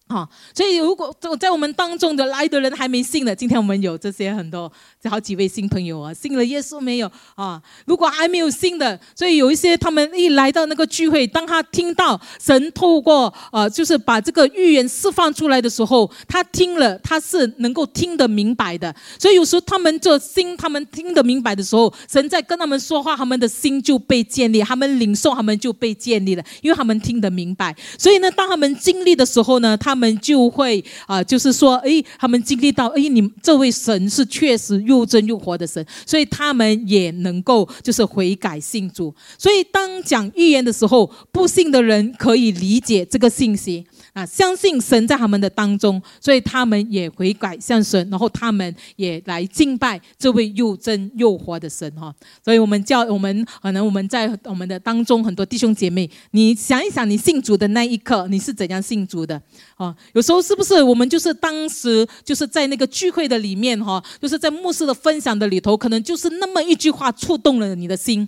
哈，所以如果在我们当中的来的人还没信的，今天我们有这些很多好几位新朋友啊，信了耶稣没有啊？如果还没有信的，所以有一些他们一来到那个聚会，当他听到神透过呃，就是把这个预言释放出来的时候，他听了他是能够听得明白的。所以有时候他们这心，他们听得明白的时候，神在跟他们说话，他们的心就被建立，他们领受，他们就被建立了，因为他们听得明白。所以呢，当他们经历的时候呢，他。们就会啊，就是说，哎，他们经历到，哎，你这位神是确实又又真又活的神，所以他们也能够就是悔改信主。所以当讲预言的时候，不信的人可以理解这个信息。啊，相信神在他们的当中，所以他们也悔改向神，然后他们也来敬拜这位又真又活的神哈。所以我们叫我们可能我们在我们的当中很多弟兄姐妹，你想一想，你信主的那一刻，你是怎样信主的啊？有时候是不是我们就是当时就是在那个聚会的里面哈，就是在牧师的分享的里头，可能就是那么一句话触动了你的心，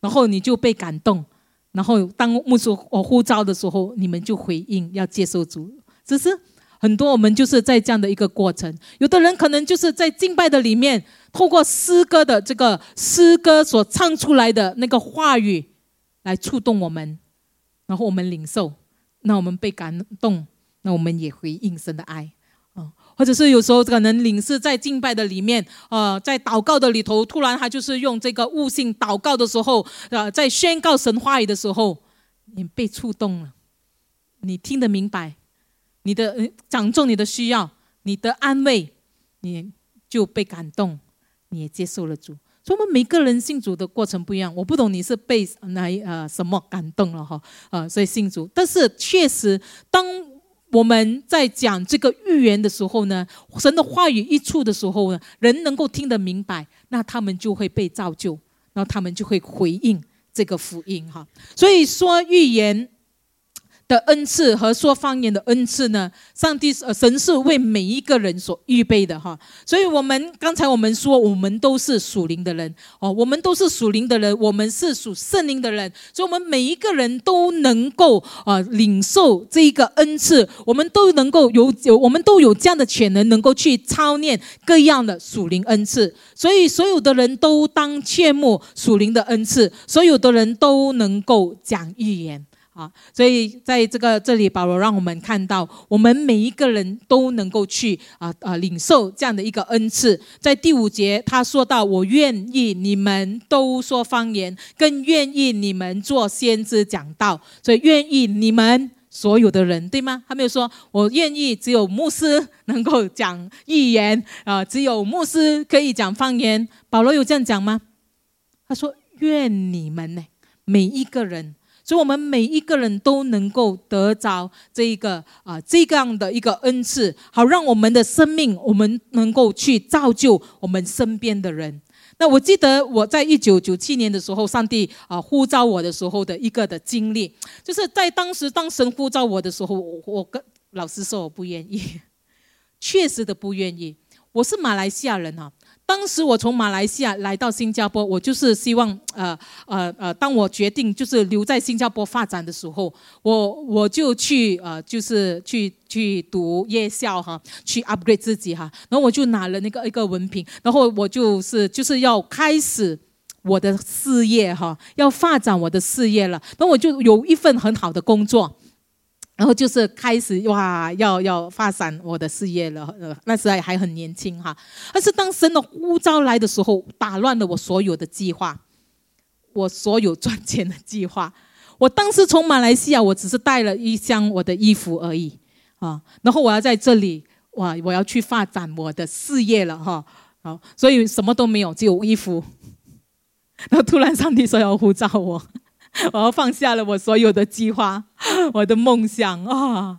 然后你就被感动。然后，当牧师我呼召的时候，你们就回应要接受主。只是很多我们就是在这样的一个过程。有的人可能就是在敬拜的里面，透过诗歌的这个诗歌所唱出来的那个话语，来触动我们，然后我们领受，那我们被感动，那我们也回应神的爱。或者是有时候可能领事在敬拜的里面，呃，在祷告的里头，突然他就是用这个悟性祷告的时候，呃，在宣告神话语的时候，你被触动了，你听得明白，你的讲中你的需要，你的安慰，你就被感动，你也接受了主。所以，我们每个人信主的过程不一样。我不懂你是被哪呃什么感动了哈，呃，所以信主。但是确实当。我们在讲这个预言的时候呢，神的话语一出的时候呢，人能够听得明白，那他们就会被造就，然后他们就会回应这个福音哈。所以说预言。的恩赐和说方言的恩赐呢？上帝呃，神是为每一个人所预备的哈。所以，我们刚才我们说，我们都是属灵的人哦，我们都是属灵的人，我们是属圣灵的人，所以，我们每一个人都能够啊领受这一个恩赐，我们都能够有有，我们都有这样的潜能，能够去操练各样的属灵恩赐。所以，所有的人都当切慕属灵的恩赐，所有的人都能够讲预言。啊，所以在这个这里，保罗让我们看到，我们每一个人都能够去啊啊领受这样的一个恩赐。在第五节，他说到：“我愿意你们都说方言，更愿意你们做先知讲道。”所以愿意你们所有的人，对吗？他没有说我愿意只有牧师能够讲预言啊，只有牧师可以讲方言。保罗有这样讲吗？他说：“愿你们呢，每一个人。”所以，我们每一个人都能够得着这一个啊，这样的一个恩赐，好让我们的生命，我们能够去造就我们身边的人。那我记得我在一九九七年的时候，上帝啊呼召我的时候的一个的经历，就是在当时当神呼召我的时候，我我跟老师说我不愿意，确实的不愿意。我是马来西亚人啊。当时我从马来西亚来到新加坡，我就是希望，呃呃呃，当我决定就是留在新加坡发展的时候，我我就去呃，就是去去读夜校哈，去 upgrade 自己哈，然后我就拿了那个一个文凭，然后我就是就是要开始我的事业哈，要发展我的事业了，那我就有一份很好的工作。然后就是开始哇，要要发展我的事业了。呃，那时还还很年轻哈。但是当神的呼召来的时候，打乱了我所有的计划，我所有赚钱的计划。我当时从马来西亚，我只是带了一箱我的衣服而已啊。然后我要在这里哇，我要去发展我的事业了哈。好，所以什么都没有，只有衣服。*laughs* 然后突然上帝说要呼召我。*laughs* 我要放下了我所有的计划，*laughs* 我的梦想啊！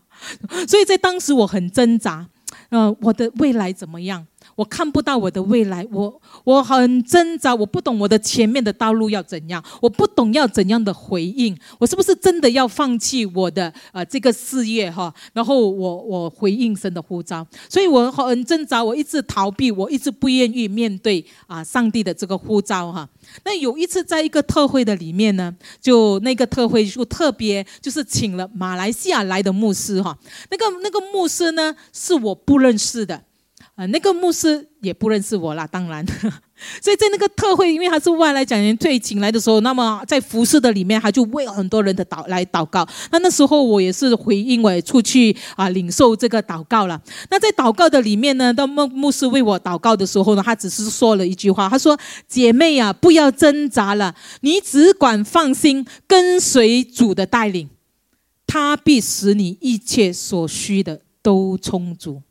所以在当时我很挣扎，呃，我的未来怎么样？我看不到我的未来，我我很挣扎，我不懂我的前面的道路要怎样，我不懂要怎样的回应，我是不是真的要放弃我的呃这个事业哈？然后我我回应神的呼召，所以我很挣扎，我一直逃避，我一直不愿意面对啊上帝的这个呼召哈。那有一次在一个特会的里面呢，就那个特会就特别就是请了马来西亚来的牧师哈，那个那个牧师呢是我不认识的。啊，那个牧师也不认识我啦，当然，*laughs* 所以在那个特会，因为他是外来讲员退请来的时候，那么在服饰的里面，他就为很多人的祷来祷告。那那时候我也是回应，我出去啊领受这个祷告了。那在祷告的里面呢，当牧牧师为我祷告的时候呢，他只是说了一句话，他说：“姐妹啊，不要挣扎了，你只管放心，跟随主的带领，他必使你一切所需的都充足。”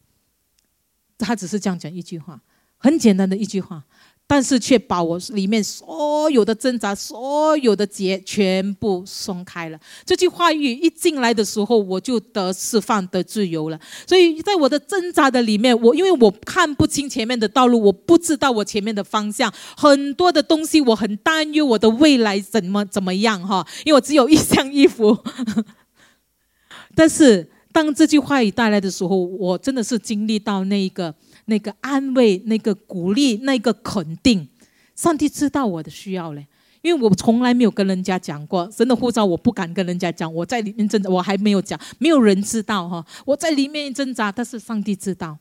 他只是这样讲一句话，很简单的一句话，但是却把我里面所有的挣扎、所有的结全部松开了。这句话语一进来的时候，我就得释放、得自由了。所以在我的挣扎的里面，我因为我看不清前面的道路，我不知道我前面的方向，很多的东西我很担忧我的未来怎么怎么样哈。因为我只有一箱衣服，*laughs* 但是当这句话语带来的时候，我真的是经历到那个。那个安慰，那个鼓励，那个肯定，上帝知道我的需要嘞，因为我从来没有跟人家讲过，神的护照我不敢跟人家讲，我在里面挣扎，我还没有讲，没有人知道哈，我在里面挣扎，但是上帝知道，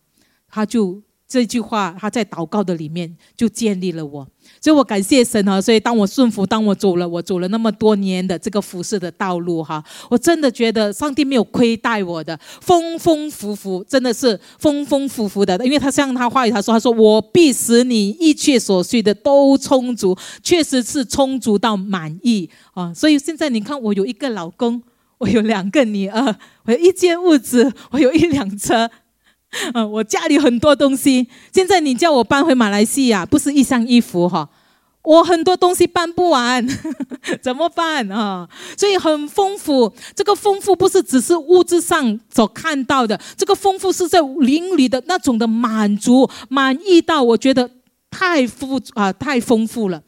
他就。这句话，他在祷告的里面就建立了我，所以我感谢神哈。所以当我顺服，当我走了，我走了那么多年的这个服侍的道路哈，我真的觉得上帝没有亏待我的，丰丰富富，真的是丰丰富富的。因为他像他话语，他说：“他说我必使你一切所需的都充足，确实是充足到满意啊。”所以现在你看，我有一个老公，我有两个女儿，我有一间屋子，我有一辆车。*laughs* 嗯，我家里很多东西。现在你叫我搬回马来西亚，不是一箱衣服哈，我很多东西搬不完，*laughs* 怎么办啊？所以很丰富。这个丰富不是只是物质上所看到的，这个丰富是在灵里的那种的满足、满意到我觉得太富啊，太丰富了。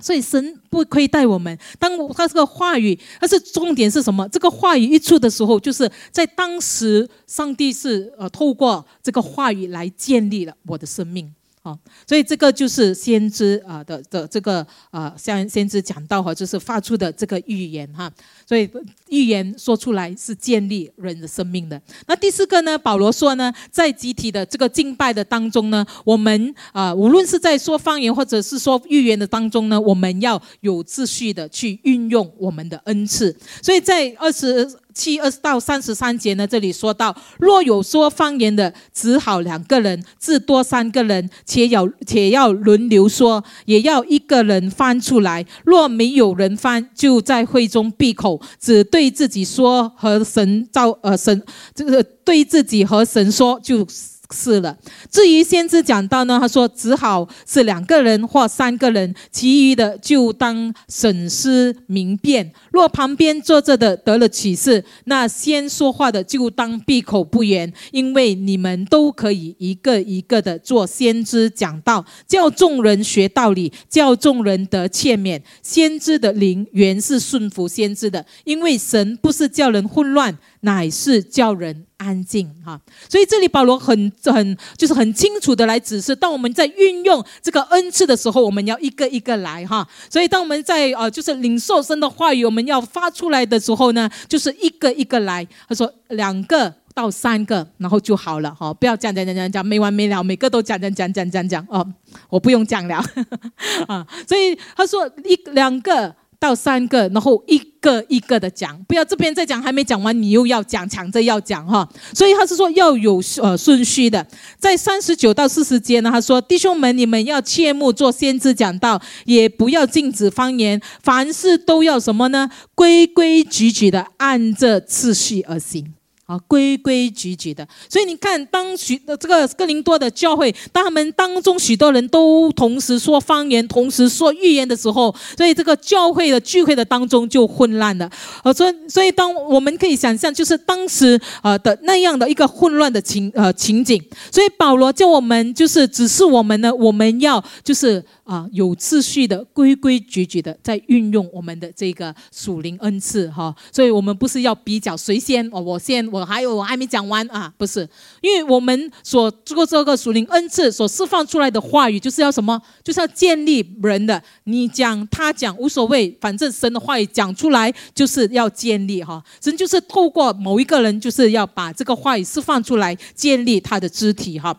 所以神不亏待我们。当他这个话语，但是重点是什么？这个话语一出的时候，就是在当时，上帝是呃透过这个话语来建立了我的生命。好，所以这个就是先知啊的的这个啊，像先知讲到哈，就是发出的这个预言哈。所以预言说出来是建立人的生命的。那第四个呢，保罗说呢，在集体的这个敬拜的当中呢，我们啊，无论是在说方言或者是说预言的当中呢，我们要有秩序的去运用我们的恩赐。所以在二十。七二到三十三节呢，这里说到，若有说方言的，只好两个人，至多三个人，且有且要轮流说，也要一个人翻出来。若没有人翻，就在会中闭口，只对自己说和神造呃神这个对自己和神说就。是了。至于先知讲到呢，他说只好是两个人或三个人，其余的就当审思明辨。若旁边坐着的得了启示，那先说话的就当闭口不言，因为你们都可以一个一个的做先知讲道，叫众人学道理，叫众人得欠免。先知的灵原是顺服先知的，因为神不是叫人混乱，乃是叫人。安静哈，所以这里保罗很很就是很清楚的来指示，当我们在运用这个恩赐的时候，我们要一个一个来哈。所以当我们在呃就是领受神的话语，我们要发出来的时候呢，就是一个一个来。他说两个到三个，然后就好了哈，不要讲讲讲讲讲没完没了，每个都讲讲讲讲讲讲哦，我不用讲了 *laughs* 啊。所以他说一两个。到三个，然后一个一个的讲，不要这边再讲还没讲完，你又要讲，抢着要讲哈。所以他是说要有呃顺序的。在三十九到四十节呢，他说弟兄们，你们要切莫做先知讲道，也不要禁止方言，凡事都要什么呢？规规矩矩的按着次序而行。啊，规规矩矩的，所以你看，当许这个哥林多的教会，当他们当中许多人都同时说方言，同时说预言的时候，所以这个教会的聚会的当中就混乱了。呃，所以，所以当我们可以想象，就是当时呃的那样的一个混乱的情呃情景。所以保罗叫我们，就是只是我们呢，我们要就是。啊，有秩序的、规规矩矩的在运用我们的这个属灵恩赐哈，所以我们不是要比较谁先哦，我先，我还有我还没讲完啊，不是，因为我们所做这个属灵恩赐所释放出来的话语，就是要什么，就是要建立人的，你讲他讲无所谓，反正神的话语讲出来就是要建立哈，神就是透过某一个人，就是要把这个话语释放出来，建立他的肢体哈。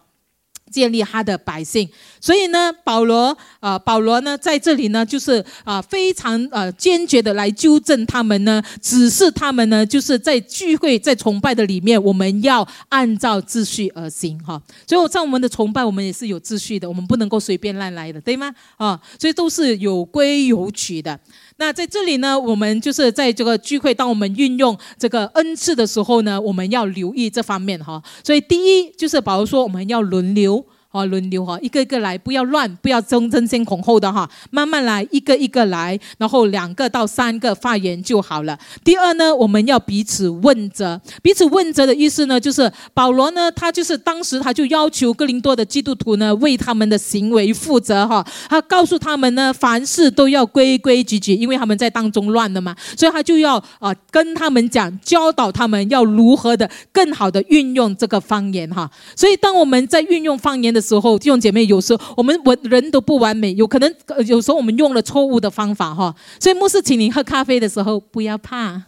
建立他的百姓，所以呢，保罗啊，保罗呢，在这里呢，就是啊，非常呃坚决的来纠正他们呢，只是他们呢，就是在聚会、在崇拜的里面，我们要按照秩序而行哈。所以，在我们的崇拜，我们也是有秩序的，我们不能够随便乱来的，对吗？啊，所以都是有规有矩的。那在这里呢，我们就是在这个聚会，当我们运用这个恩赐的时候呢，我们要留意这方面哈。所以第一就是，比如说我们要轮流哦，轮流哈，一个一个来，不要乱，不要争争先恐后的哈，慢慢来，一个一个来，然后两个到三个发言就好了。第二呢，我们要彼此问责，彼此问责的意思呢，就是保罗呢，他就是当时他就要求哥林多的基督徒呢，为他们的行为负责哈，他告诉他们呢，凡事都要规规矩矩，因为他们在当中乱了嘛，所以他就要啊跟他们讲，教导他们要如何的更好的运用这个方言哈。所以当我们在运用方言的时候，弟兄姐妹，有时候我们我人都不完美，有可能有时候我们用了错误的方法哈。所以牧师请你喝咖啡的时候，不要怕，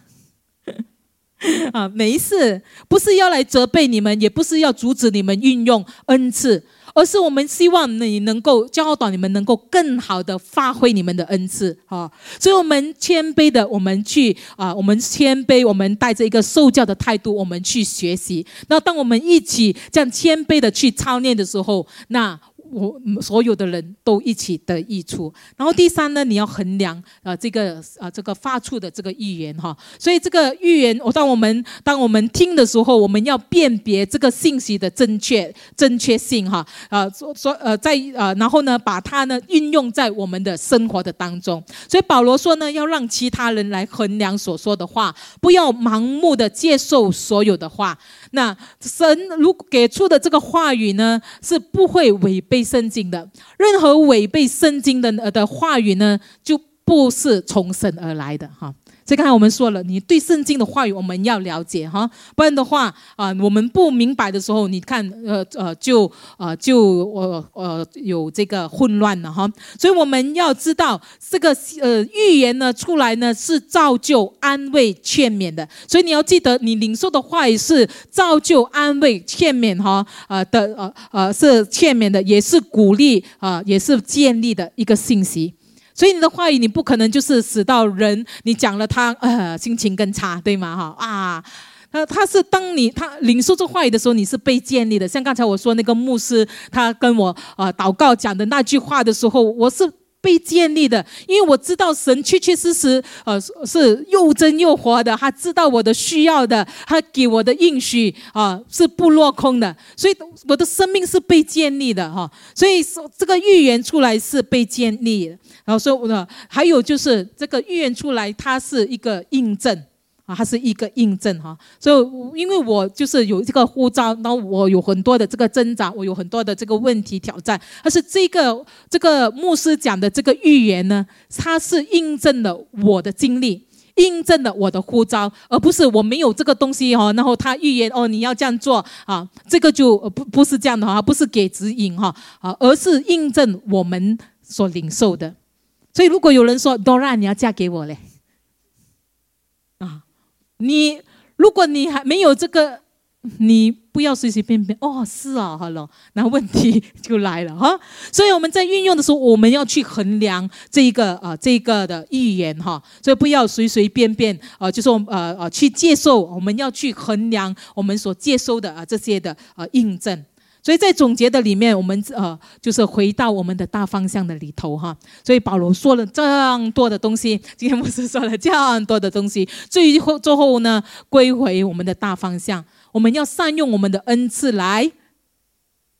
*laughs* 啊，没事，不是要来责备你们，也不是要阻止你们运用恩赐。而是我们希望你能够教导你们，能够更好的发挥你们的恩赐，哈。所以，我们谦卑的，我们去啊，我们谦卑，我们带着一个受教的态度，我们去学习。那当我们一起这样谦卑的去操练的时候，那。我所有的人都一起得益处。然后第三呢，你要衡量呃这个呃这个发出的这个预言哈。所以这个预言，我当我们当我们听的时候，我们要辨别这个信息的正确正确性哈。呃说说呃在呃然后呢，把它呢运用在我们的生活的当中。所以保罗说呢，要让其他人来衡量所说的话，不要盲目的接受所有的话。那神如给出的这个话语呢，是不会违背圣经的。任何违背圣经的的话语呢，就不是从神而来的哈。所以刚才我们说了，你对圣经的话语我们要了解哈，不然的话啊，我们不明白的时候，你看呃呃就呃就呃呃有这个混乱了哈。所以我们要知道这个呃预言呢出来呢是造就、安慰、劝勉的。所以你要记得，你领受的话语是造就、安慰、劝勉哈呃的呃呃是劝勉的，也是鼓励啊，也是建立的一个信息。所以你的话语，你不可能就是使到人，你讲了他呃心情更差，对吗？哈啊，他他是当你他领受这话语的时候，你是被建立的。像刚才我说那个牧师，他跟我啊祷告讲的那句话的时候，我是。被建立的，因为我知道神确确实实，呃，是又真又活的。他知道我的需要的，他给我的应许啊，是不落空的。所以我的生命是被建立的哈。所以说这个预言出来是被建立，然后说呢，还有就是这个预言出来，它是一个印证。啊，它是一个印证哈，所以因为我就是有这个护照，然后我有很多的这个挣扎，我有很多的这个问题挑战，但是这个这个牧师讲的这个预言呢，它是印证了我的经历，印证了我的呼召，而不是我没有这个东西哈，然后他预言哦你要这样做啊，这个就不不是这样的哈，不是给指引哈啊，而是印证我们所领受的。所以如果有人说 Dora 你要嫁给我嘞？你如果你还没有这个，你不要随随便便哦，是啊，好了，那问题就来了哈。所以我们在运用的时候，我们要去衡量这一个啊，这一个的预言哈。所以不要随随便便啊，就说呃呃去接受，我们要去衡量我们所接收的啊这些的啊印证。所以在总结的里面，我们呃就是回到我们的大方向的里头哈。所以保罗说了这样多的东西，今天牧师说了这样多的东西，最后最后呢归回我们的大方向，我们要善用我们的恩赐来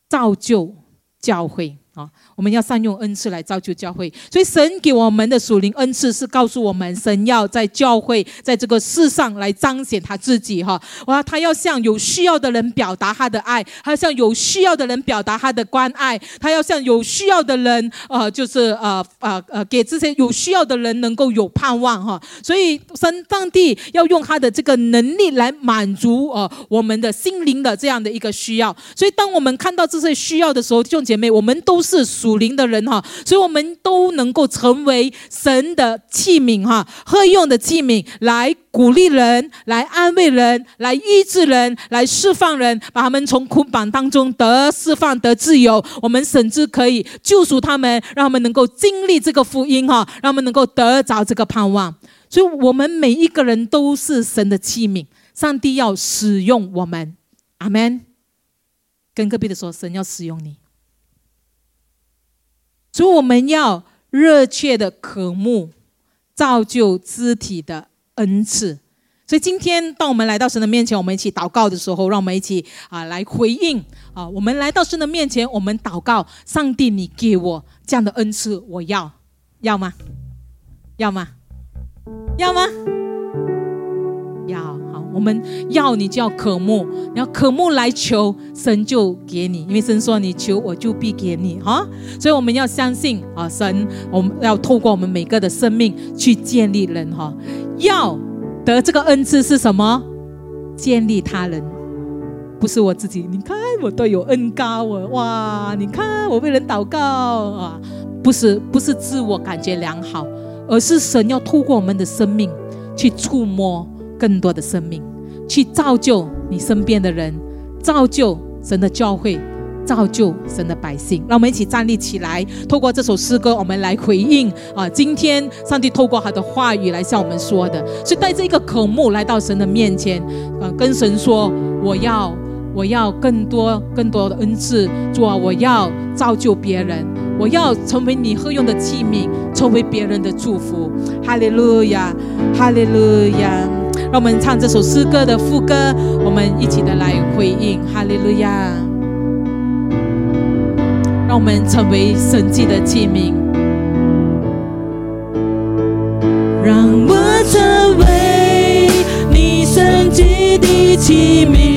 造就教会。啊，我们要善用恩赐来造就教会，所以神给我们的属灵恩赐是告诉我们，神要在教会在这个世上来彰显他自己哈。哇，他要向有需要的人表达他的爱，他要向有需要的人表达他的关爱，他要向有需要的人呃，就是呃呃呃，给这些有需要的人能够有盼望哈。所以神上帝要用他的这个能力来满足呃我们的心灵的这样的一个需要。所以当我们看到这些需要的时候，弟兄姐妹，我们都。是属灵的人哈，所以我们都能够成为神的器皿哈，喝用的器皿，来鼓励人，来安慰人，来医治人，来释放人，把他们从捆绑当中得释放得自由。我们甚至可以救赎他们，让他们能够经历这个福音哈，让他们能够得着这个盼望。所以，我们每一个人都是神的器皿，上帝要使用我们。阿门。跟隔壁的说，神要使用你。所以我们要热切的渴慕造就肢体的恩赐，所以今天，当我们来到神的面前，我们一起祷告的时候，让我们一起啊来回应啊。我们来到神的面前，我们祷告：上帝，你给我这样的恩赐，我要，要吗？要吗？要吗？我们要你就要渴慕，你要渴慕来求神就给你，因为神说你求我就必给你哈。所以我们要相信啊，神，我们要透过我们每个的生命去建立人哈，要。得这个恩赐是什么？建立他人，不是我自己。你看我都有恩高，我哇！你看我为人祷告啊，不是不是自我感觉良好，而是神要透过我们的生命去触摸更多的生命，去造就你身边的人，造就神的教会。造就神的百姓，让我们一起站立起来，透过这首诗歌，我们来回应啊！今天上帝透过他的话语来向我们说的，是带着一个渴慕来到神的面前，啊，跟神说：我要，我要更多更多的恩赐，主啊，我要造就别人，我要成为你合用的器皿，成为别人的祝福。哈利路亚，哈利路亚！让我们唱这首诗歌的副歌，我们一起的来回应。哈利路亚。让我们成为神迹的器皿，让我成为你神迹的器皿，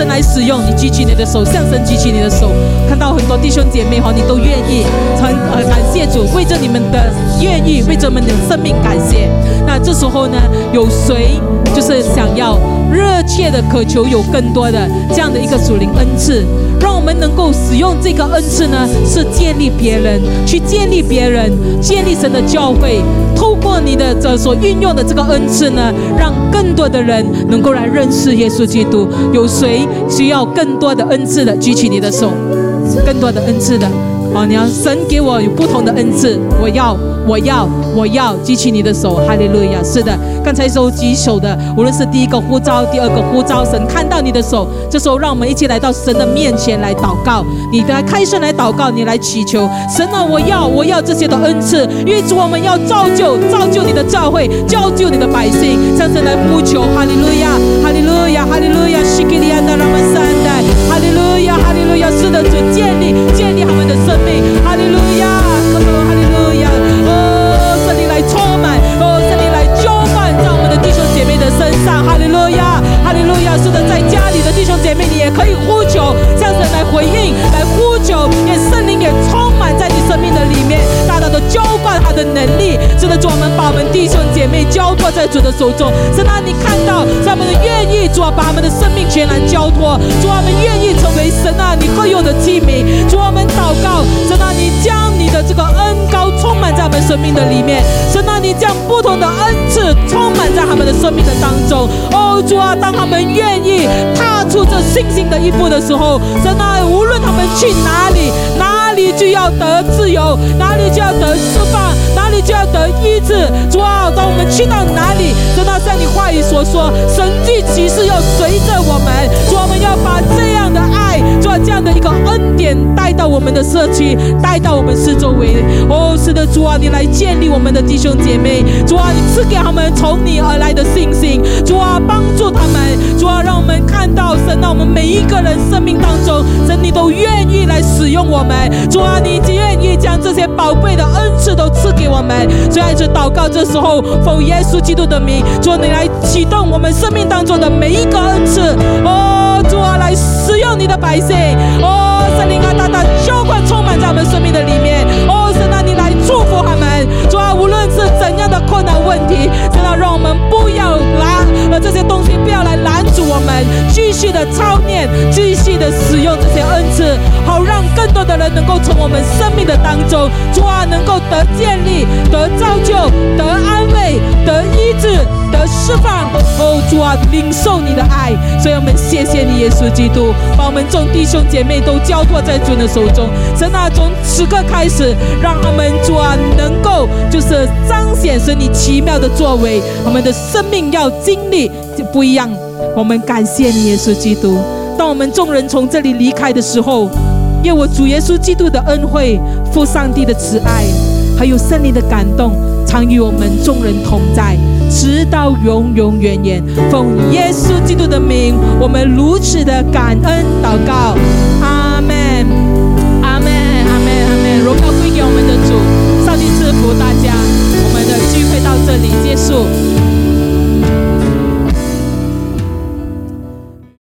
神来使用，你举起你的手，向神举起你的手。看到很多弟兄姐妹哈，你都愿意，很呃感谢主，为着你们的愿意。为着你们的生命感谢。那这时候呢，有谁就是想要热切的渴求有更多的这样的一个属灵恩赐，让我们能够使用这个恩赐呢？是建立别人，去建立别人，建立神的教会。透过你的这所运用的这个恩赐呢，让更多的人能够来认识耶稣基督。有谁需要更多的恩赐的？举起你的手，更多的恩赐的。哦，你要神给我有不同的恩赐，我要。我要，我要举起你的手，哈利路亚！是的，刚才手举手的，无论是第一个呼召，第二个呼召，神看到你的手，这时候让我们一起来到神的面前来祷告。你来开声来祷告，你来祈求神啊！我要，我要这些的恩赐，因为主我们要造就，造就你的教会，造就你的百姓，向神来呼求，哈利路亚，哈利路亚，哈利路亚，西格利亚的拉曼三代，哈利路亚，哈利路亚，是的，主能力，真的主我们把我们弟兄姐妹交托在主的手中。神啊，你看到他们的愿意，主啊，把他们的生命全然交托，主啊，我们愿意成为神啊你会用的器皿。主，我们祷告，神啊，你将你的这个恩高充满在我们生命的里面。神啊，你将不同的恩赐充满在他们的生命的当中。哦，主啊，当他们愿意踏出这信心的一步的时候，神啊，无论他们去哪里，哪里就要得自由，哪里就要得释放，去到哪里，真的像你话语所说，神迹奇事要随着我把，这样的一个恩典带到我们的社区，带到我们四周围。哦，是的，主啊，你来建立我们的弟兄姐妹。主啊，你赐给他们从你而来的信心。主啊，帮助他们。主啊，让我们看到神，让我们每一个人生命当中，神你都愿意来使用我们。主啊，你愿意将这些宝贵的恩赐都赐给我们。所以在这祷告这时候，奉耶稣基督的名，主你来启动我们生命当中的每一个恩赐。哦，来使用你的百姓。哦，圣灵啊，大大浇灌充满在我们生命的里面。哦，神啊，你来祝福他们。主啊，无论是怎样的困难问题，神啊，让我们不要来，呃，这些东西不要来拦阻我们，继续的操练，继续的使用这些恩赐，好让更多的人能够从我们生命的当中，主啊，能够得建立、得造就、得安慰、得医治、得释放。哦，主啊，领受你的爱，所以我们谢谢你，耶稣基督，把我们众弟兄姐妹都交托在主的手中。神啊，从此刻开始，让他们主啊能够就是彰显神你奇妙的作为，我们的生命要经历就不一样。我们感谢你，耶稣基督。当我们众人从这里离开的时候，愿我主耶稣基督的恩惠、父上帝的慈爱，还有圣灵的感动，常与我们众人同在，直到永永远远。奉耶稣基督的名，我们如此的感恩祷告，阿门，阿门，阿门，阿门。荣耀归给我们的主，上帝赐福大家。我们的聚会到这里结束。